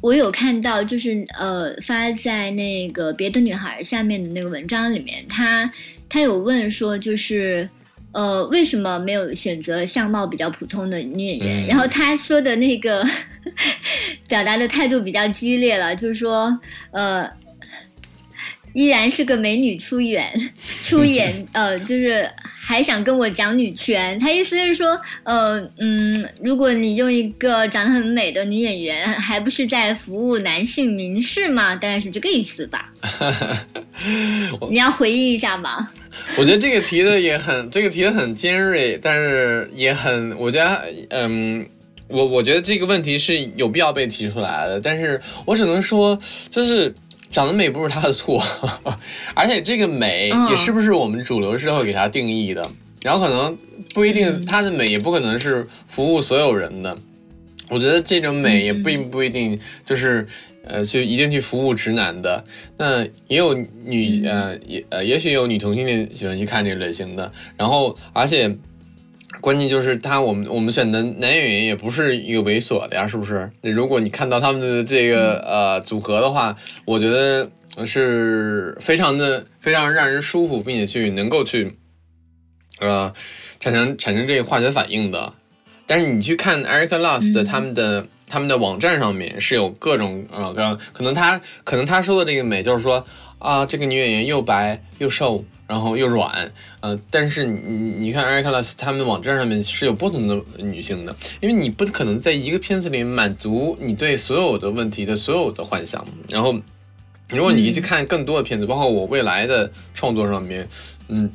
我有看到，就是呃，发在那个别的女孩下面的那个文章里面，他他有问说，就是呃，为什么没有选择相貌比较普通的女演员？嗯然后他说的那个 表达的态度比较激烈了，就是说呃。依然是个美女出演，出演，呃，就是还想跟我讲女权。他意思是说，呃，嗯，如果你用一个长得很美的女演员，还不是在服务男性民士吗？大概是这个意思吧。你要回忆一下吗？我觉得这个提的也很，这个提的很尖锐，但是也很，我觉得，嗯，我我觉得这个问题是有必要被提出来的，但是我只能说，就是长得美不是他的错，而且这个美嗯。也是不是我们主流社会给他定义的，然后可能不一定嗯。他的美也不可能是服务所有人的，我觉得这种美也嗯。并不一定就是。呃，就一定去服务直男的，那也有女呃也呃，也许有女同性恋喜欢去看这个类型的，然后而且关键就是他我们我们选的男演员也不是一个猥琐的呀，是不是？如果你看到他们的这个呃组合的话，我觉得是非常的非常让人舒服，并且去能够去呃产生产生这个化学反应的。但是你去看 Erica Lust 他们的、他们的网站上面是有各种呃，各可能他可能他说的这个美就是说啊、这个女演员又白又瘦，然后又软，呃，但是你你你看 Erica Lust 他们网站上面是有不同的女性的，因为你不可能在一个片子里满足你对所有的问题的所有的幻想，然后如果你去看更多的片子，包括我未来的创作上面，嗯。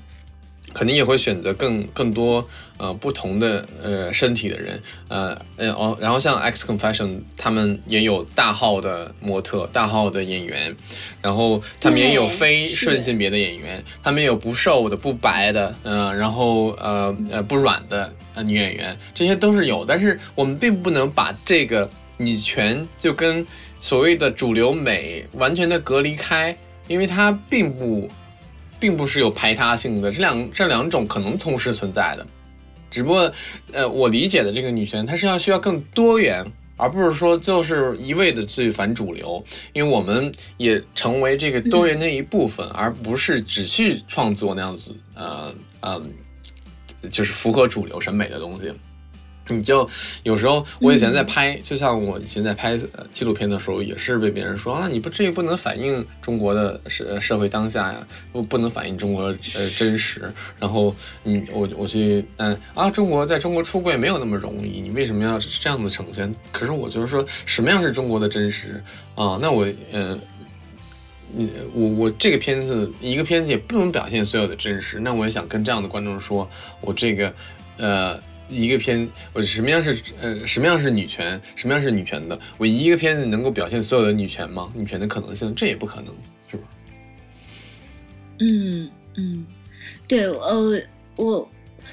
肯定也会选择更更多呃不同的呃身体的人，呃呃哦，然后像 X Confession 他们也有大号的模特、大号的演员，然后他们也有非顺性别的演员，他们有不瘦的、不白的，嗯、然后呃呃不软的呃女演员，这些都是有，但是我们并不能把这个女权就跟所谓的主流美完全的隔离开，因为它并不。并不是有排他性的，这两这两种可能同时存在的，只不过，呃，我理解的这个女权，它是要需要更多元，而不是说就是一味的去反主流，因为我们也成为这个多元的一部分，而不是只去创作那样子，呃呃，就是符合主流审美的东西。你就有时候，我以前在拍，就像我以前在拍呃纪录片的时候，也是被别人说啊，你不这个不能反映中国的社社会当下呀，不不能反映中国呃真实。然后你我我去嗯啊，中国在中国出柜没有那么容易，你为什么要这样子呈现？可是我就是说，什么样是中国的真实啊？那我嗯。你我我这个片子一个片子也不能表现所有的真实，那我也想跟这样的观众说，我这个，呃，一个片，我什么样是呃什么样是女权，什么样是女权的，我一个片子能够表现所有的女权吗？女权的可能性，这也不可能，是吧？嗯嗯，对，呃，我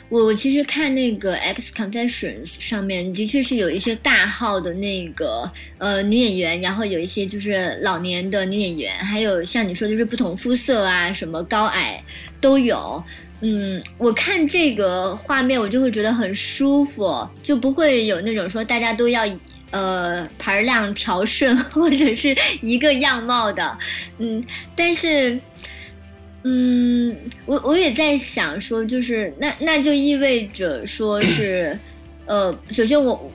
我我其实看那个 X Confessions 上面的确是有一些大号的那个呃女演员，然后有一些就是老年的女演员，还有像你说的就是不同肤色啊，什么高矮都有。嗯，我看这个画面我就会觉得很舒服，就不会有那种说大家都要呃排量调顺或者是一个样貌的。嗯，但是。嗯，我我也在想说，就是那那就意味着说是，呃，首先我，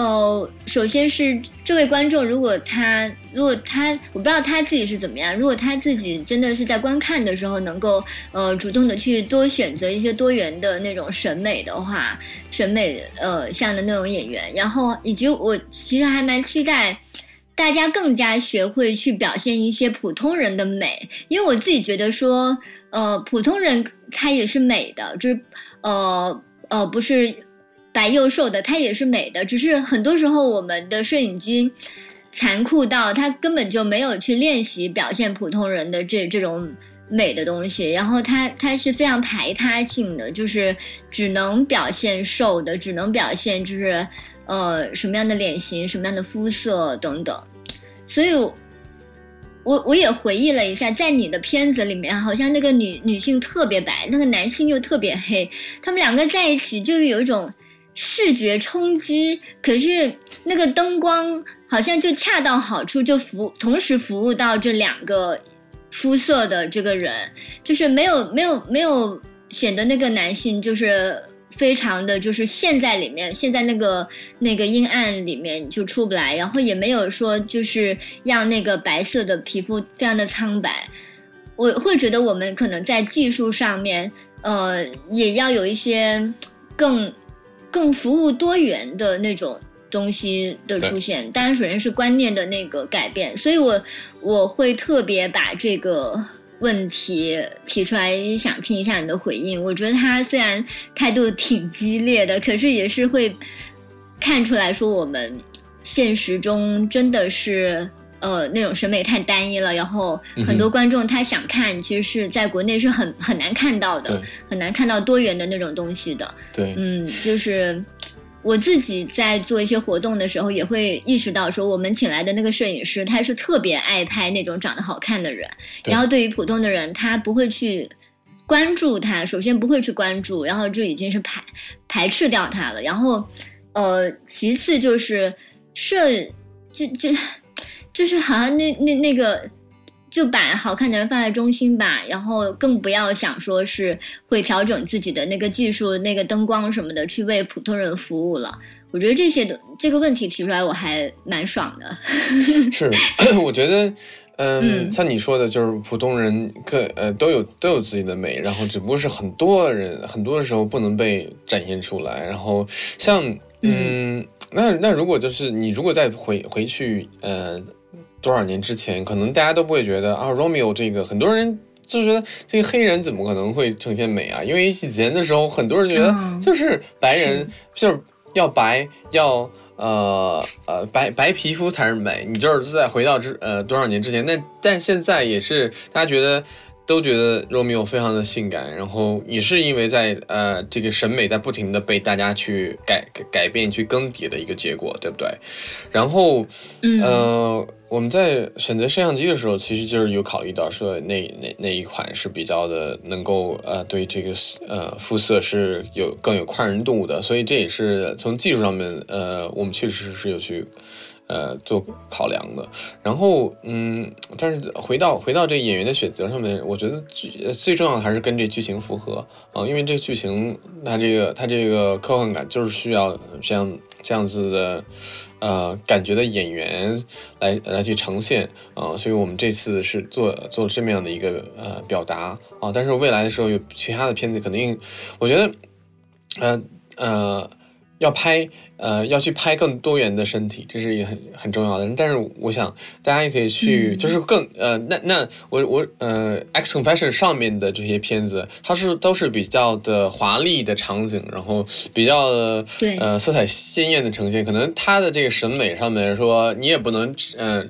呃，首先是这位观众，如果他如果他我不知道他自己是怎么样，如果他自己真的是在观看的时候能够呃主动的去多选择一些多元的那种审美的话，审美呃像的那种演员，然后以及我其实还蛮期待。大家更加学会去表现一些普通人的美，因为我自己觉得说，呃，普通人他也是美的，就是，呃呃，不是白又瘦的，她也是美的，只是很多时候我们的摄影机残酷到他根本就没有去练习表现普通人的这这种美的东西，然后它它是非常排他性的，就是只能表现瘦的，只能表现就是呃什么样的脸型、什么样的肤色等等。所以，我我也回忆了一下，在你的片子里面，好像那个女女性特别白，那个男性又特别黑，他们两个在一起就是有一种视觉冲击，可是那个灯光好像就恰到好处，就服同时服务到这两个。肤色的这个人，就是没有没有没有显得那个男性就是非常的就是陷在里面，陷在那个那个阴暗里面就出不来，然后也没有说就是让那个白色的皮肤非常的苍白。我会觉得我们可能在技术上面，呃，也要有一些更更服务多元的那种。东西的出现，当然首先是观念的那个改变，所以我我会特别把这个问题提出来，想听一下你的回应。我觉得他虽然态度挺激烈的，可是也是会看出来说我们现实中真的是呃那种审美太单一了，然后很多观众他想看，其实是在国内是很很难看到的，很难看到多元的那种东西的。对，嗯，就是。我自己在做一些活动的时候，也会意识到说，我们请来的那个摄影师，他是特别爱拍那种长得好看的人。然后对于普通的人，他不会去关注他，首先不会去关注，然后就已经是排排斥掉他了。然后，呃，其次就是摄，就就就是好像那那那个。就把好看的人放在中心吧，然后更不要想说是会调整自己的那个技术、那个灯光什么的去为普通人服务了。我觉得这些的这个问题提出来，我还蛮爽的。是，我觉得，嗯，像你说的，就是普通人各呃都有都有自己的美，然后只不过是很多人很多的时候不能被展现出来。然后像嗯，那那如果就是你如果再回回去呃。多少年之前，可能大家都不会觉得啊，Romeo 这个很多人就觉得这个黑人怎么可能会呈现美啊？因为以前的时候，很多人觉得就是白人就是要白，要呃呃白白皮肤才是美。你就是再回到之呃多少年之前，那但现在也是大家觉得。都觉得 Romeo 非常的性感，然后也是因为在呃这个审美在不停的被大家去改改变、去更迭的一个结果，对不对？然后，呃，我们在选择摄像机的时候，其实就是有考虑到说那那那一款是比较的能够呃对这个呃肤色是有更有宽容度的，所以这也是从技术上面呃我们确实是有去。呃，做考量的，然后嗯，但是回到回到这演员的选择上面，我觉得最最重要的还是跟这剧情符合啊，因为这剧情它这个它这个科幻感就是需要这样这样子的呃感觉的演员来来去呈现啊，所以我们这次是做做这么样的一个呃表达啊，但是未来的时候有其他的片子肯定，我觉得呃呃要拍。呃，要去拍更多元的身体，这是也很很重要的。但是我想大家也可以去，就是更呃，那那我我呃，X Confession 上面的这些片子，它是都是比较的华丽的场景，然后比较的呃色彩鲜艳的呈现。可能它的这个审美上面说，你也不能嗯。呃，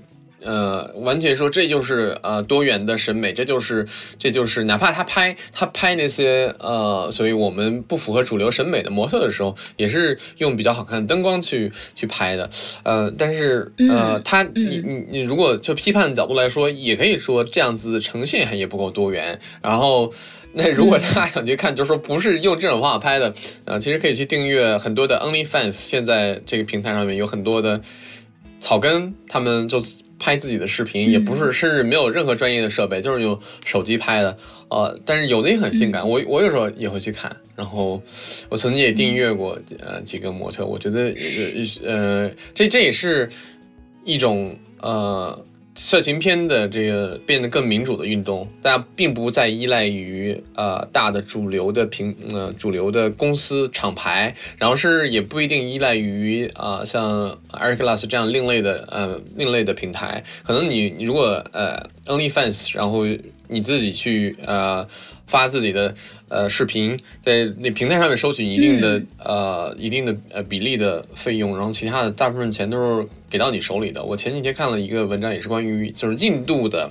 完全说这就是呃多元的审美，这就是这就是哪怕他拍他拍那些呃，所以我们不符合主流审美的模特的时候，也是用比较好看的灯光去去拍的。呃，但是呃，他你你你如果就批判的角度来说，也可以说这样子呈现还也不够多元。然后那如果大家想去看，就是说不是用这种方法拍的，呃，其实可以去订阅很多的 OnlyFans，现在这个平台上面有很多的草根，他们就。拍自己的视频也不是，甚至没有任何专业的设备，就是用手机拍的。呃，但是有的也很性感，我我有时候也会去看。然后我曾经也订阅过呃几个模特，我觉得呃这这也是一种呃。色情片的这个变得更民主的运动，大家并不再依赖于呃大的主流的平呃主流的公司厂牌，然后是也不一定依赖于啊像 Eric Glass 这样另类的呃另类的平台，可能你如果呃 OnlyFans，然后你自己去呃。发自己的呃视频，在那平台上面收取一定的呃一定的呃比例的费用，然后其他的大部分钱都是给到你手里的。我前几天看了一个文章，也是关于就是印度的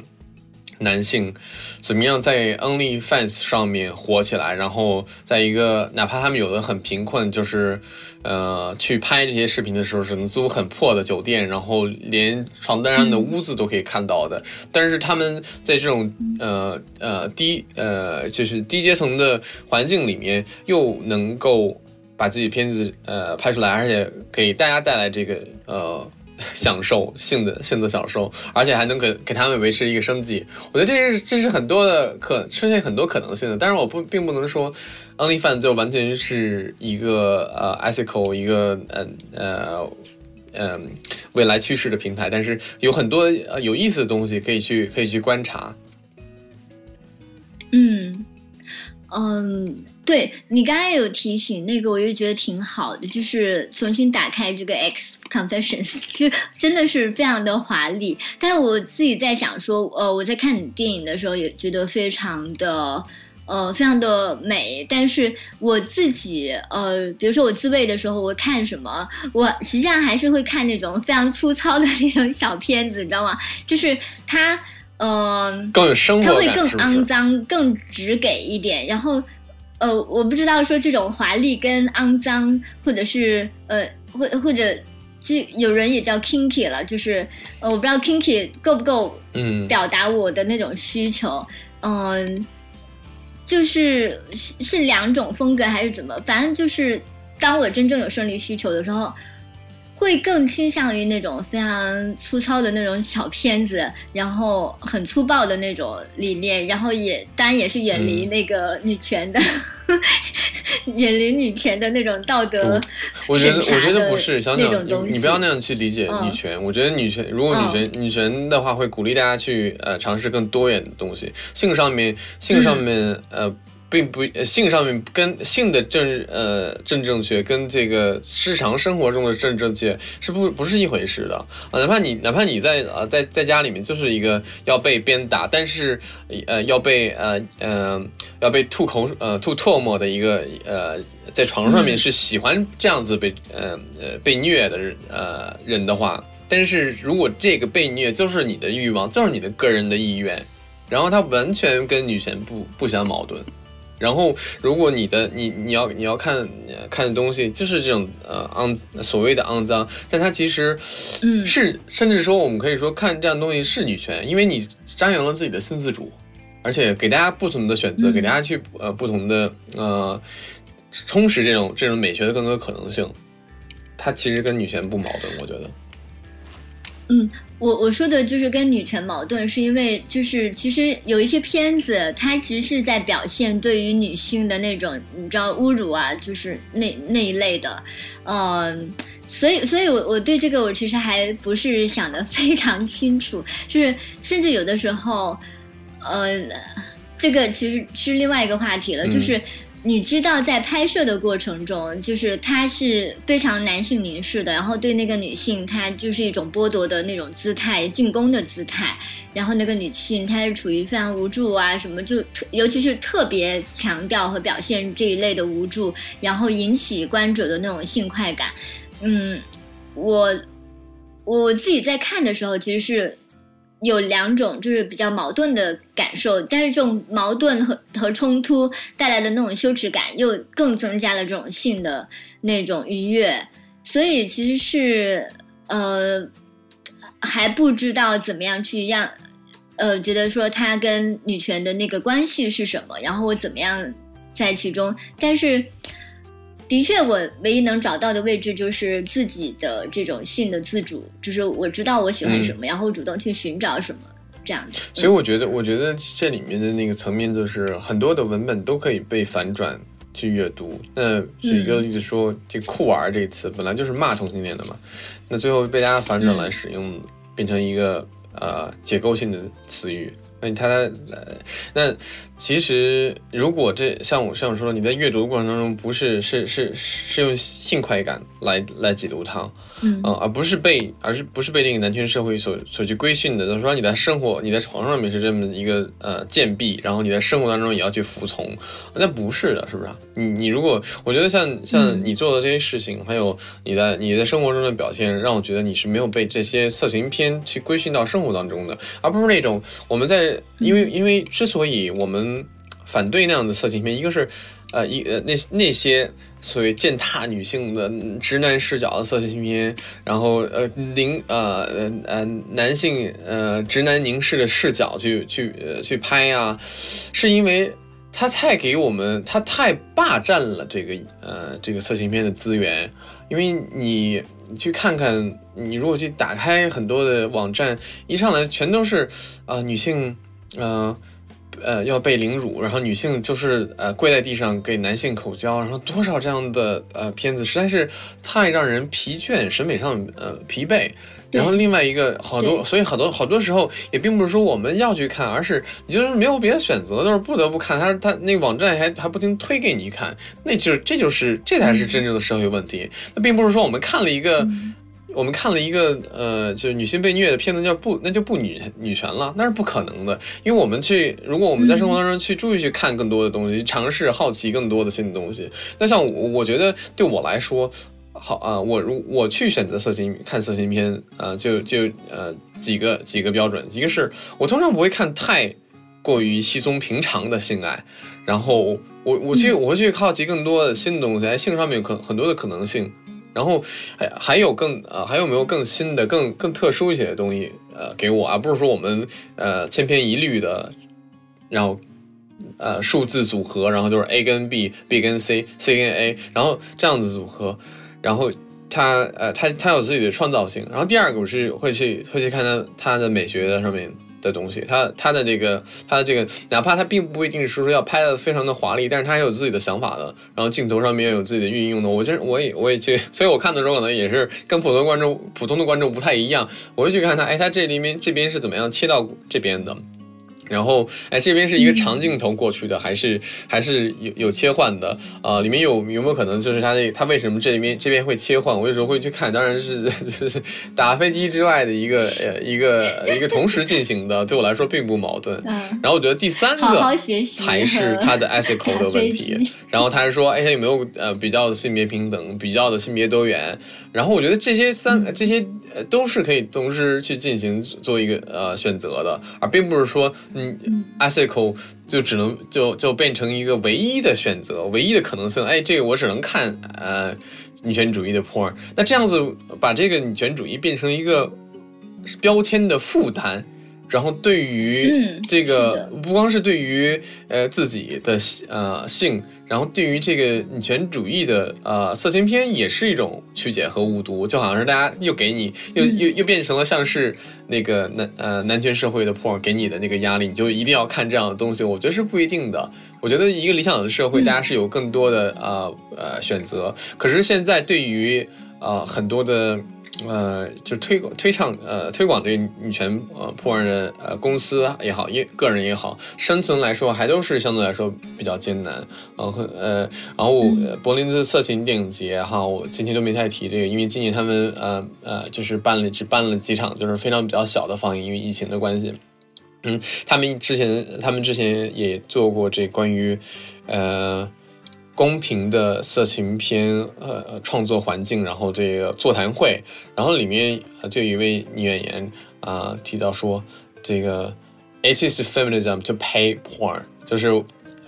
男性怎么样在 OnlyFans 上面火起来，然后在一个哪怕他们有的很贫困，就是呃去拍这些视频的时候，只能租很破的酒店，然后连床单上的污渍都可以看到的。但是他们在这种呃呃低呃就是低阶层的环境里面，又能够把自己片子呃拍出来，而且给大家带来这个呃。享受性的性的享受，而且还能给给他们维持一个生计。我觉得这是这是很多的可出现很多可能性的。但是我不并不能说，OnlyFans 就完全是一个呃 ethical 一个呃呃嗯未来趋势的平台。但是有很多呃有意思的东西可以去可以去观察。嗯嗯。对你刚才有提醒那个，我就觉得挺好的，就是重新打开这个 X Confessions，就真的是非常的华丽。但是我自己在想说，呃，我在看你电影的时候也觉得非常的，呃，非常的美。但是我自己，呃，比如说我自慰的时候，我看什么，我实际上还是会看那种非常粗糙的那种小片子，你知道吗？就是它，呃，更有生活感，它会更肮脏、更直给一点，然后。呃，我不知道说这种华丽跟肮脏，或者是呃，或或者，这有人也叫 kinky 了，就是呃，我不知道 kinky 够不够嗯表达我的那种需求，嗯，就是是两种风格还是怎么？反正就是当我真正有生理需求的时候。会更倾向于那种非常粗糙的那种小片子，然后很粗暴的那种理念，然后也当然也是远离那个女权的，远离女权的那种道德。我觉得我觉得不是，想想你你不要那样去理解女权。我觉得女权如果女权女权的话，会鼓励大家去呃尝试更多元的东西，性上面性上面呃。并不性上面跟性的正呃正正确跟这个日常生活中的正正确是不不是一回事的啊！哪怕你哪怕你在啊在在家里面就是一个要被鞭打，但是呃要被呃嗯要被吐口呃吐唾沫的一个呃在床上面是喜欢这样子被呃呃被虐的人呃人的话，但是如果这个被虐就是你的欲望，就是你的个人的意愿，然后它完全跟女权不不相矛盾。然后，如果你的你你要你要看看的东西就是这种呃肮所谓的肮脏，但它其实，嗯，是甚至说我们可以说看这样东西是女权，因为你张扬了自己的性自主，而且给大家不同的选择，给大家去呃不同的呃充实这种这种美学的更多可能性，它其实跟女权不矛盾，我觉得。嗯，我我说的就是跟女权矛盾，是因为就是其实有一些片子，它其实是在表现对于女性的那种你知道侮辱啊，就是那那一类的，嗯，所以所以，我我对这个我其实还不是想的非常清楚，就是甚至有的时候，呃，这个其实是另外一个话题了，就是。你知道，在拍摄的过程中，就是他是非常男性凝视的，然后对那个女性，他就是一种剥夺的那种姿态、进攻的姿态。然后那个女性，她是处于非常无助啊，什么就特，尤其是特别强调和表现这一类的无助，然后引起观者的那种性快感。嗯，我我自己在看的时候，其实是。有两种就是比较矛盾的感受，但是这种矛盾和和冲突带来的那种羞耻感，又更增加了这种性的那种愉悦，所以其实是呃还不知道怎么样去让呃觉得说他跟女权的那个关系是什么，然后我怎么样在其中，但是。的确，我唯一能找到的位置就是自己的这种性的自主，就是我知道我喜欢什么，然后主动去寻找什么这样子。所以我觉得，我觉得这里面的那个层面就是很多的文本都可以被反转去阅读。那举一个例子说，这“酷儿”这个词本来就是骂同性恋的嘛，那最后被大家反转来使用，变成一个呃结构性的词语。那他呃，那其实如果这像我像我说，你在阅读过程当中，不是是是是用性快感来来解读它。嗯而不是被，而是不是被这个男权社会所所去规训的？就是说，你在生活，你在床上面是这么一个呃贱婢，然后你在生活当中也要去服从，那不是的，是不是？你你如果，我觉得像像你做的这些事情，还有你在你在生活中的表现，让我觉得你是没有被这些色情片去规训到生活当中的，而不是那种我们在因为因为之所以我们反对那样的色情片，一个是呃一呃那那些所谓践踏女性的直男视角的色情片，然后呃凝呃呃男性呃直男凝视的视角去去呃去拍啊，是因为。他太给我们，他太霸占了这个呃这个色情片的资源，因为你你去看看，你如果去打开很多的网站，一上来全都是啊女性，呃呃要被凌辱，然后女性就是呃跪在地上给男性口交，然后多少这样的呃片子，实在是太让人疲倦，审美上呃疲惫。然后另外一个好多，所以好多好多时候也并不是说我们要去看，而是你就是没有别的选择，都是不得不看。他他那个网站还还不停推给你看，那就这就是这才是真正的社会问题。那并不是说我们看了一个，我们看了一个呃，就是女性被虐的片子叫不，那就不女女权了，那是不可能的。因为我们去，如果我们在生活当中去注意去看更多的东西，尝试好奇更多的新的东西，那像我我觉得对我来说。好啊，我如我去选择色情看色情片，呃，就就呃几个几个标准，一个是我通常不会看太过于稀松平常的性爱，然后我我去我会去好奇更多的新的东西，在性上面有可很多的可能性，然后还还有更呃还有没有更新的更更特殊一些的东西呃给我，而不是说我们呃千篇一律的，然后呃数字组合，然后就是 A 跟 B，B 跟 C，C 跟 A，然后这样子组合。然后他呃，他他有自己的创造性。然后第二个我是会去会去看他他的美学的上面的东西。他他的这个他的这个，哪怕他并不一定是说要拍的非常的华丽，但是他还有自己的想法的。然后镜头上面也有自己的运用的。我这我也我也去，所以我看的时候可能也是跟普通观众普通的观众不太一样。我会去看他，哎，他这里面这边是怎么样切到这边的。然后，哎，这边是一个长镜头过去的，还是还是有有切换的？啊，里面有有没有可能就是他那他为什么这里面这边会切换？我有时候会去看，当然是 就是打飞机之外的一个呃一个一个同时进行的，对我来说并不矛盾。然后我觉得第三个才是他的 ethical 的 问题。然后他是说，哎，他有没有呃比较的性别平等，比较的性别多元？然后我觉得这些三这些呃都是可以同时去进行做一个呃选择的，而并不是说嗯 ethical 就只能就就变成一个唯一的选择，唯一的可能性。哎，这个我只能看呃女权主义的 porn，那这样子把这个女权主义变成一个标签的负担。然后对于这个不光是对于呃自己的呃性，然后对于这个女权主义的呃色情片也是一种曲解和误读，就好像是大家又给你又又又变成了像是那个男呃男权社会的 porn 给你的那个压力，你就一定要看这样的东西。我觉得是不一定的。我觉得一个理想的社会，大家是有更多的呃呃选择。可是现在对于呃很多的。呃，就推广、推倡、呃，推广这个女权呃破案人呃公司也好，也个人也好，生存来说还都是相对来说比较艰难。然后呃，然后柏林的色情电影节哈，我今天都没太提这个，因为今年他们呃呃就是办了只办了几场，就是非常比较小的放映，因为疫情的关系。嗯，他们之前他们之前也做过这关于呃。公平的色情片呃创作环境，然后这个座谈会，然后里面就有一位女演员啊提到说，这个 it is feminism to pay porn，就是。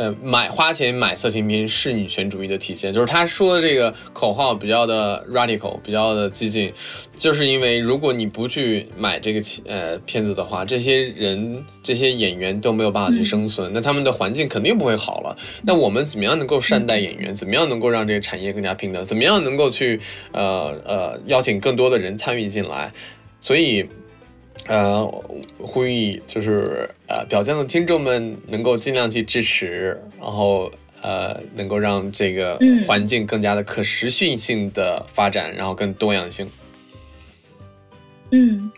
呃，买花钱买色情片是女权主义的体现，就是他说的这个口号比较的 radical，比较的激进，就是因为如果你不去买这个呃片子的话，这些人这些演员都没有办法去生存，那他们的环境肯定不会好了。那我们怎么样能够善待演员？怎么样能够让这个产业更加平等？怎么样能够去呃呃邀请更多的人参与进来？所以。呃，呼吁就是呃，表匠的听众们能够尽量去支持，然后呃，能够让这个环境更加的可持续性的发展，然后更多样性。嗯，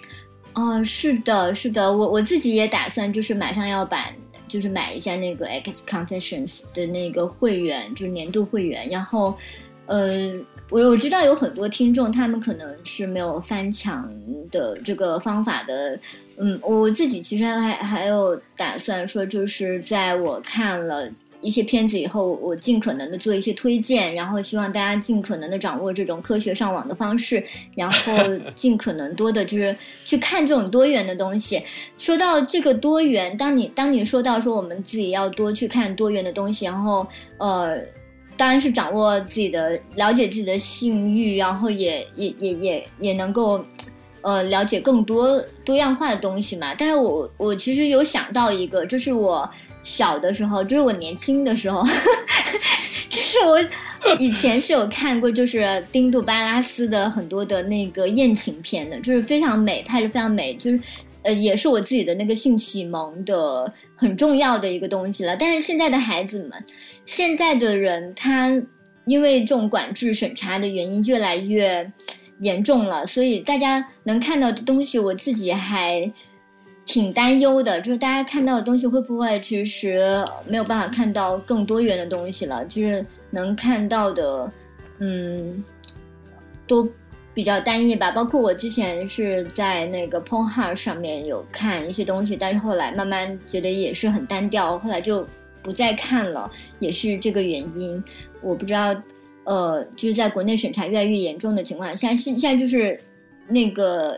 哦，是的，是的，我我自己也打算就是马上要把就是买一下那个 X Confessions 的那个会员，就是年度会员，然后呃。我我知道有很多听众，他们可能是没有翻墙的这个方法的。嗯，我自己其实还还有打算说，就是在我看了一些片子以后，我尽可能的做一些推荐，然后希望大家尽可能的掌握这种科学上网的方式，然后 尽可能多的就是去看这种多元的东西。说到这个多元，当你当你说到说我们自己要多去看多元的东西，然后呃，当然是掌握自己的了解自己的性欲，然后也也也也也能够。呃，了解更多多样化的东西嘛。但是我我其实有想到一个，就是我小的时候，就是我年轻的时候，就是我以前是有看过，就是丁杜巴拉斯的很多的那个艳情片的，就是非常美，拍的非常美，就是呃，也是我自己的那个性启蒙的很重要的一个东西了。但是现在的孩子们，现在的人，他因为这种管制审查的原因，越来越。严重了，所以大家能看到的东西，我自己还挺担忧的。就是大家看到的东西，会不会其实没有办法看到更多元的东西了？就是能看到的，嗯，都比较单一吧。包括我之前是在那个 Pornhub 上面有看一些东西，但是后来慢慢觉得也是很单调，后来就不再看了，也是这个原因。我不知道。呃，就是在国内审查越来越严重的情况下，现现在就是那个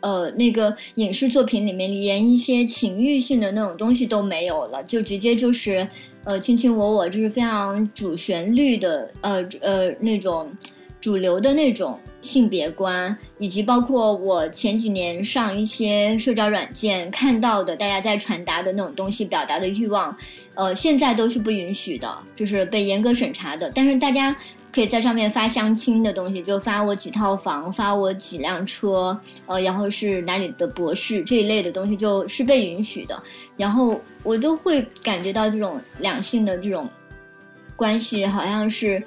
呃那个影视作品里面连一些情欲性的那种东西都没有了，就直接就是呃卿卿我我，就是非常主旋律的呃呃那种主流的那种性别观，以及包括我前几年上一些社交软件看到的大家在传达的那种东西表达的欲望，呃现在都是不允许的，就是被严格审查的，但是大家。可以在上面发相亲的东西，就发我几套房，发我几辆车，呃，然后是哪里的博士这一类的东西，就是被允许的。然后我都会感觉到这种两性的这种关系，好像是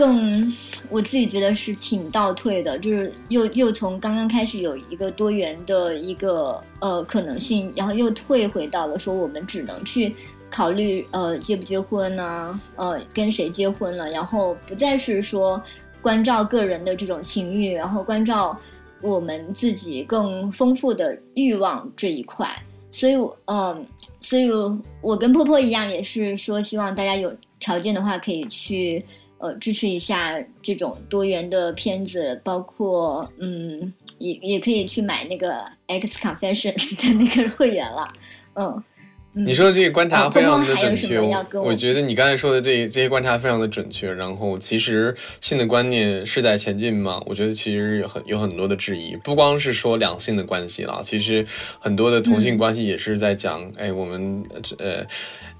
更我自己觉得是挺倒退的，就是又又从刚刚开始有一个多元的一个呃可能性，然后又退回到了说我们只能去。考虑呃结不结婚呢？呃跟谁结婚了？然后不再是说关照个人的这种情欲，然后关照我们自己更丰富的欲望这一块。所以，嗯，所以我跟婆婆一样，也是说希望大家有条件的话，可以去呃支持一下这种多元的片子，包括嗯也也可以去买那个 X Confessions 的那个会员了，嗯。你说的这个观察非常的准确，我觉得你刚才说的这这些观察非常的准确。然后其实性的观念是在前进吗？我觉得其实有很有很多的质疑，不光是说两性的关系了，其实很多的同性关系也是在讲，哎，我们呃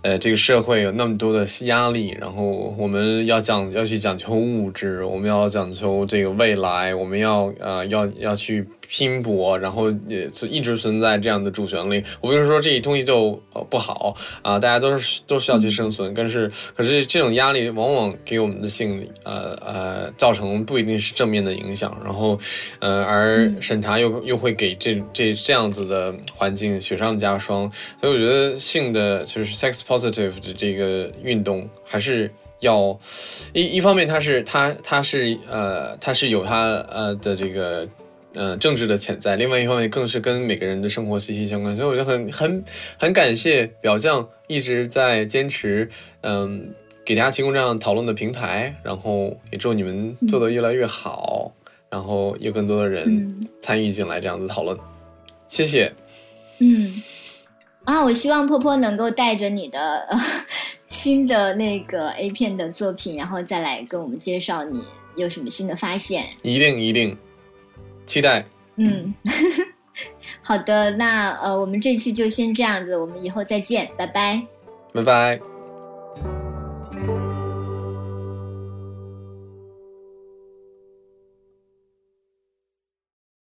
呃这个社会有那么多的压力，然后我们要讲要去讲求物质，我们要讲求这个未来，我们要呃要要去。拼搏，然后也就一直存在这样的主旋律。我不是说这些东西就呃不好啊，大家都是都需要去生存。但是，可是这种压力往往给我们的心理呃呃造成不一定是正面的影响。然后，呃，而审查又又会给这这这样子的环境雪上加霜。所以，我觉得性的就是 sex positive 的这个运动还是要一一方面，它是它它是呃它是有它呃的这个。嗯，政治的潜在，另外一方面更是跟每个人的生活息息相关，所以我就很很很感谢表匠一直在坚持，嗯，给大家提供这样讨论的平台，然后也祝你们做得越来越好，然后有更多的人参与进来这样子讨论，谢谢。嗯，啊，我希望坡坡能够带着你的 新的那个 A 片的作品，然后再来跟我们介绍你有什么新的发现。一定一定。期待。嗯，好的，那呃，我们这期就先这样子，我们以后再见，拜拜，拜拜。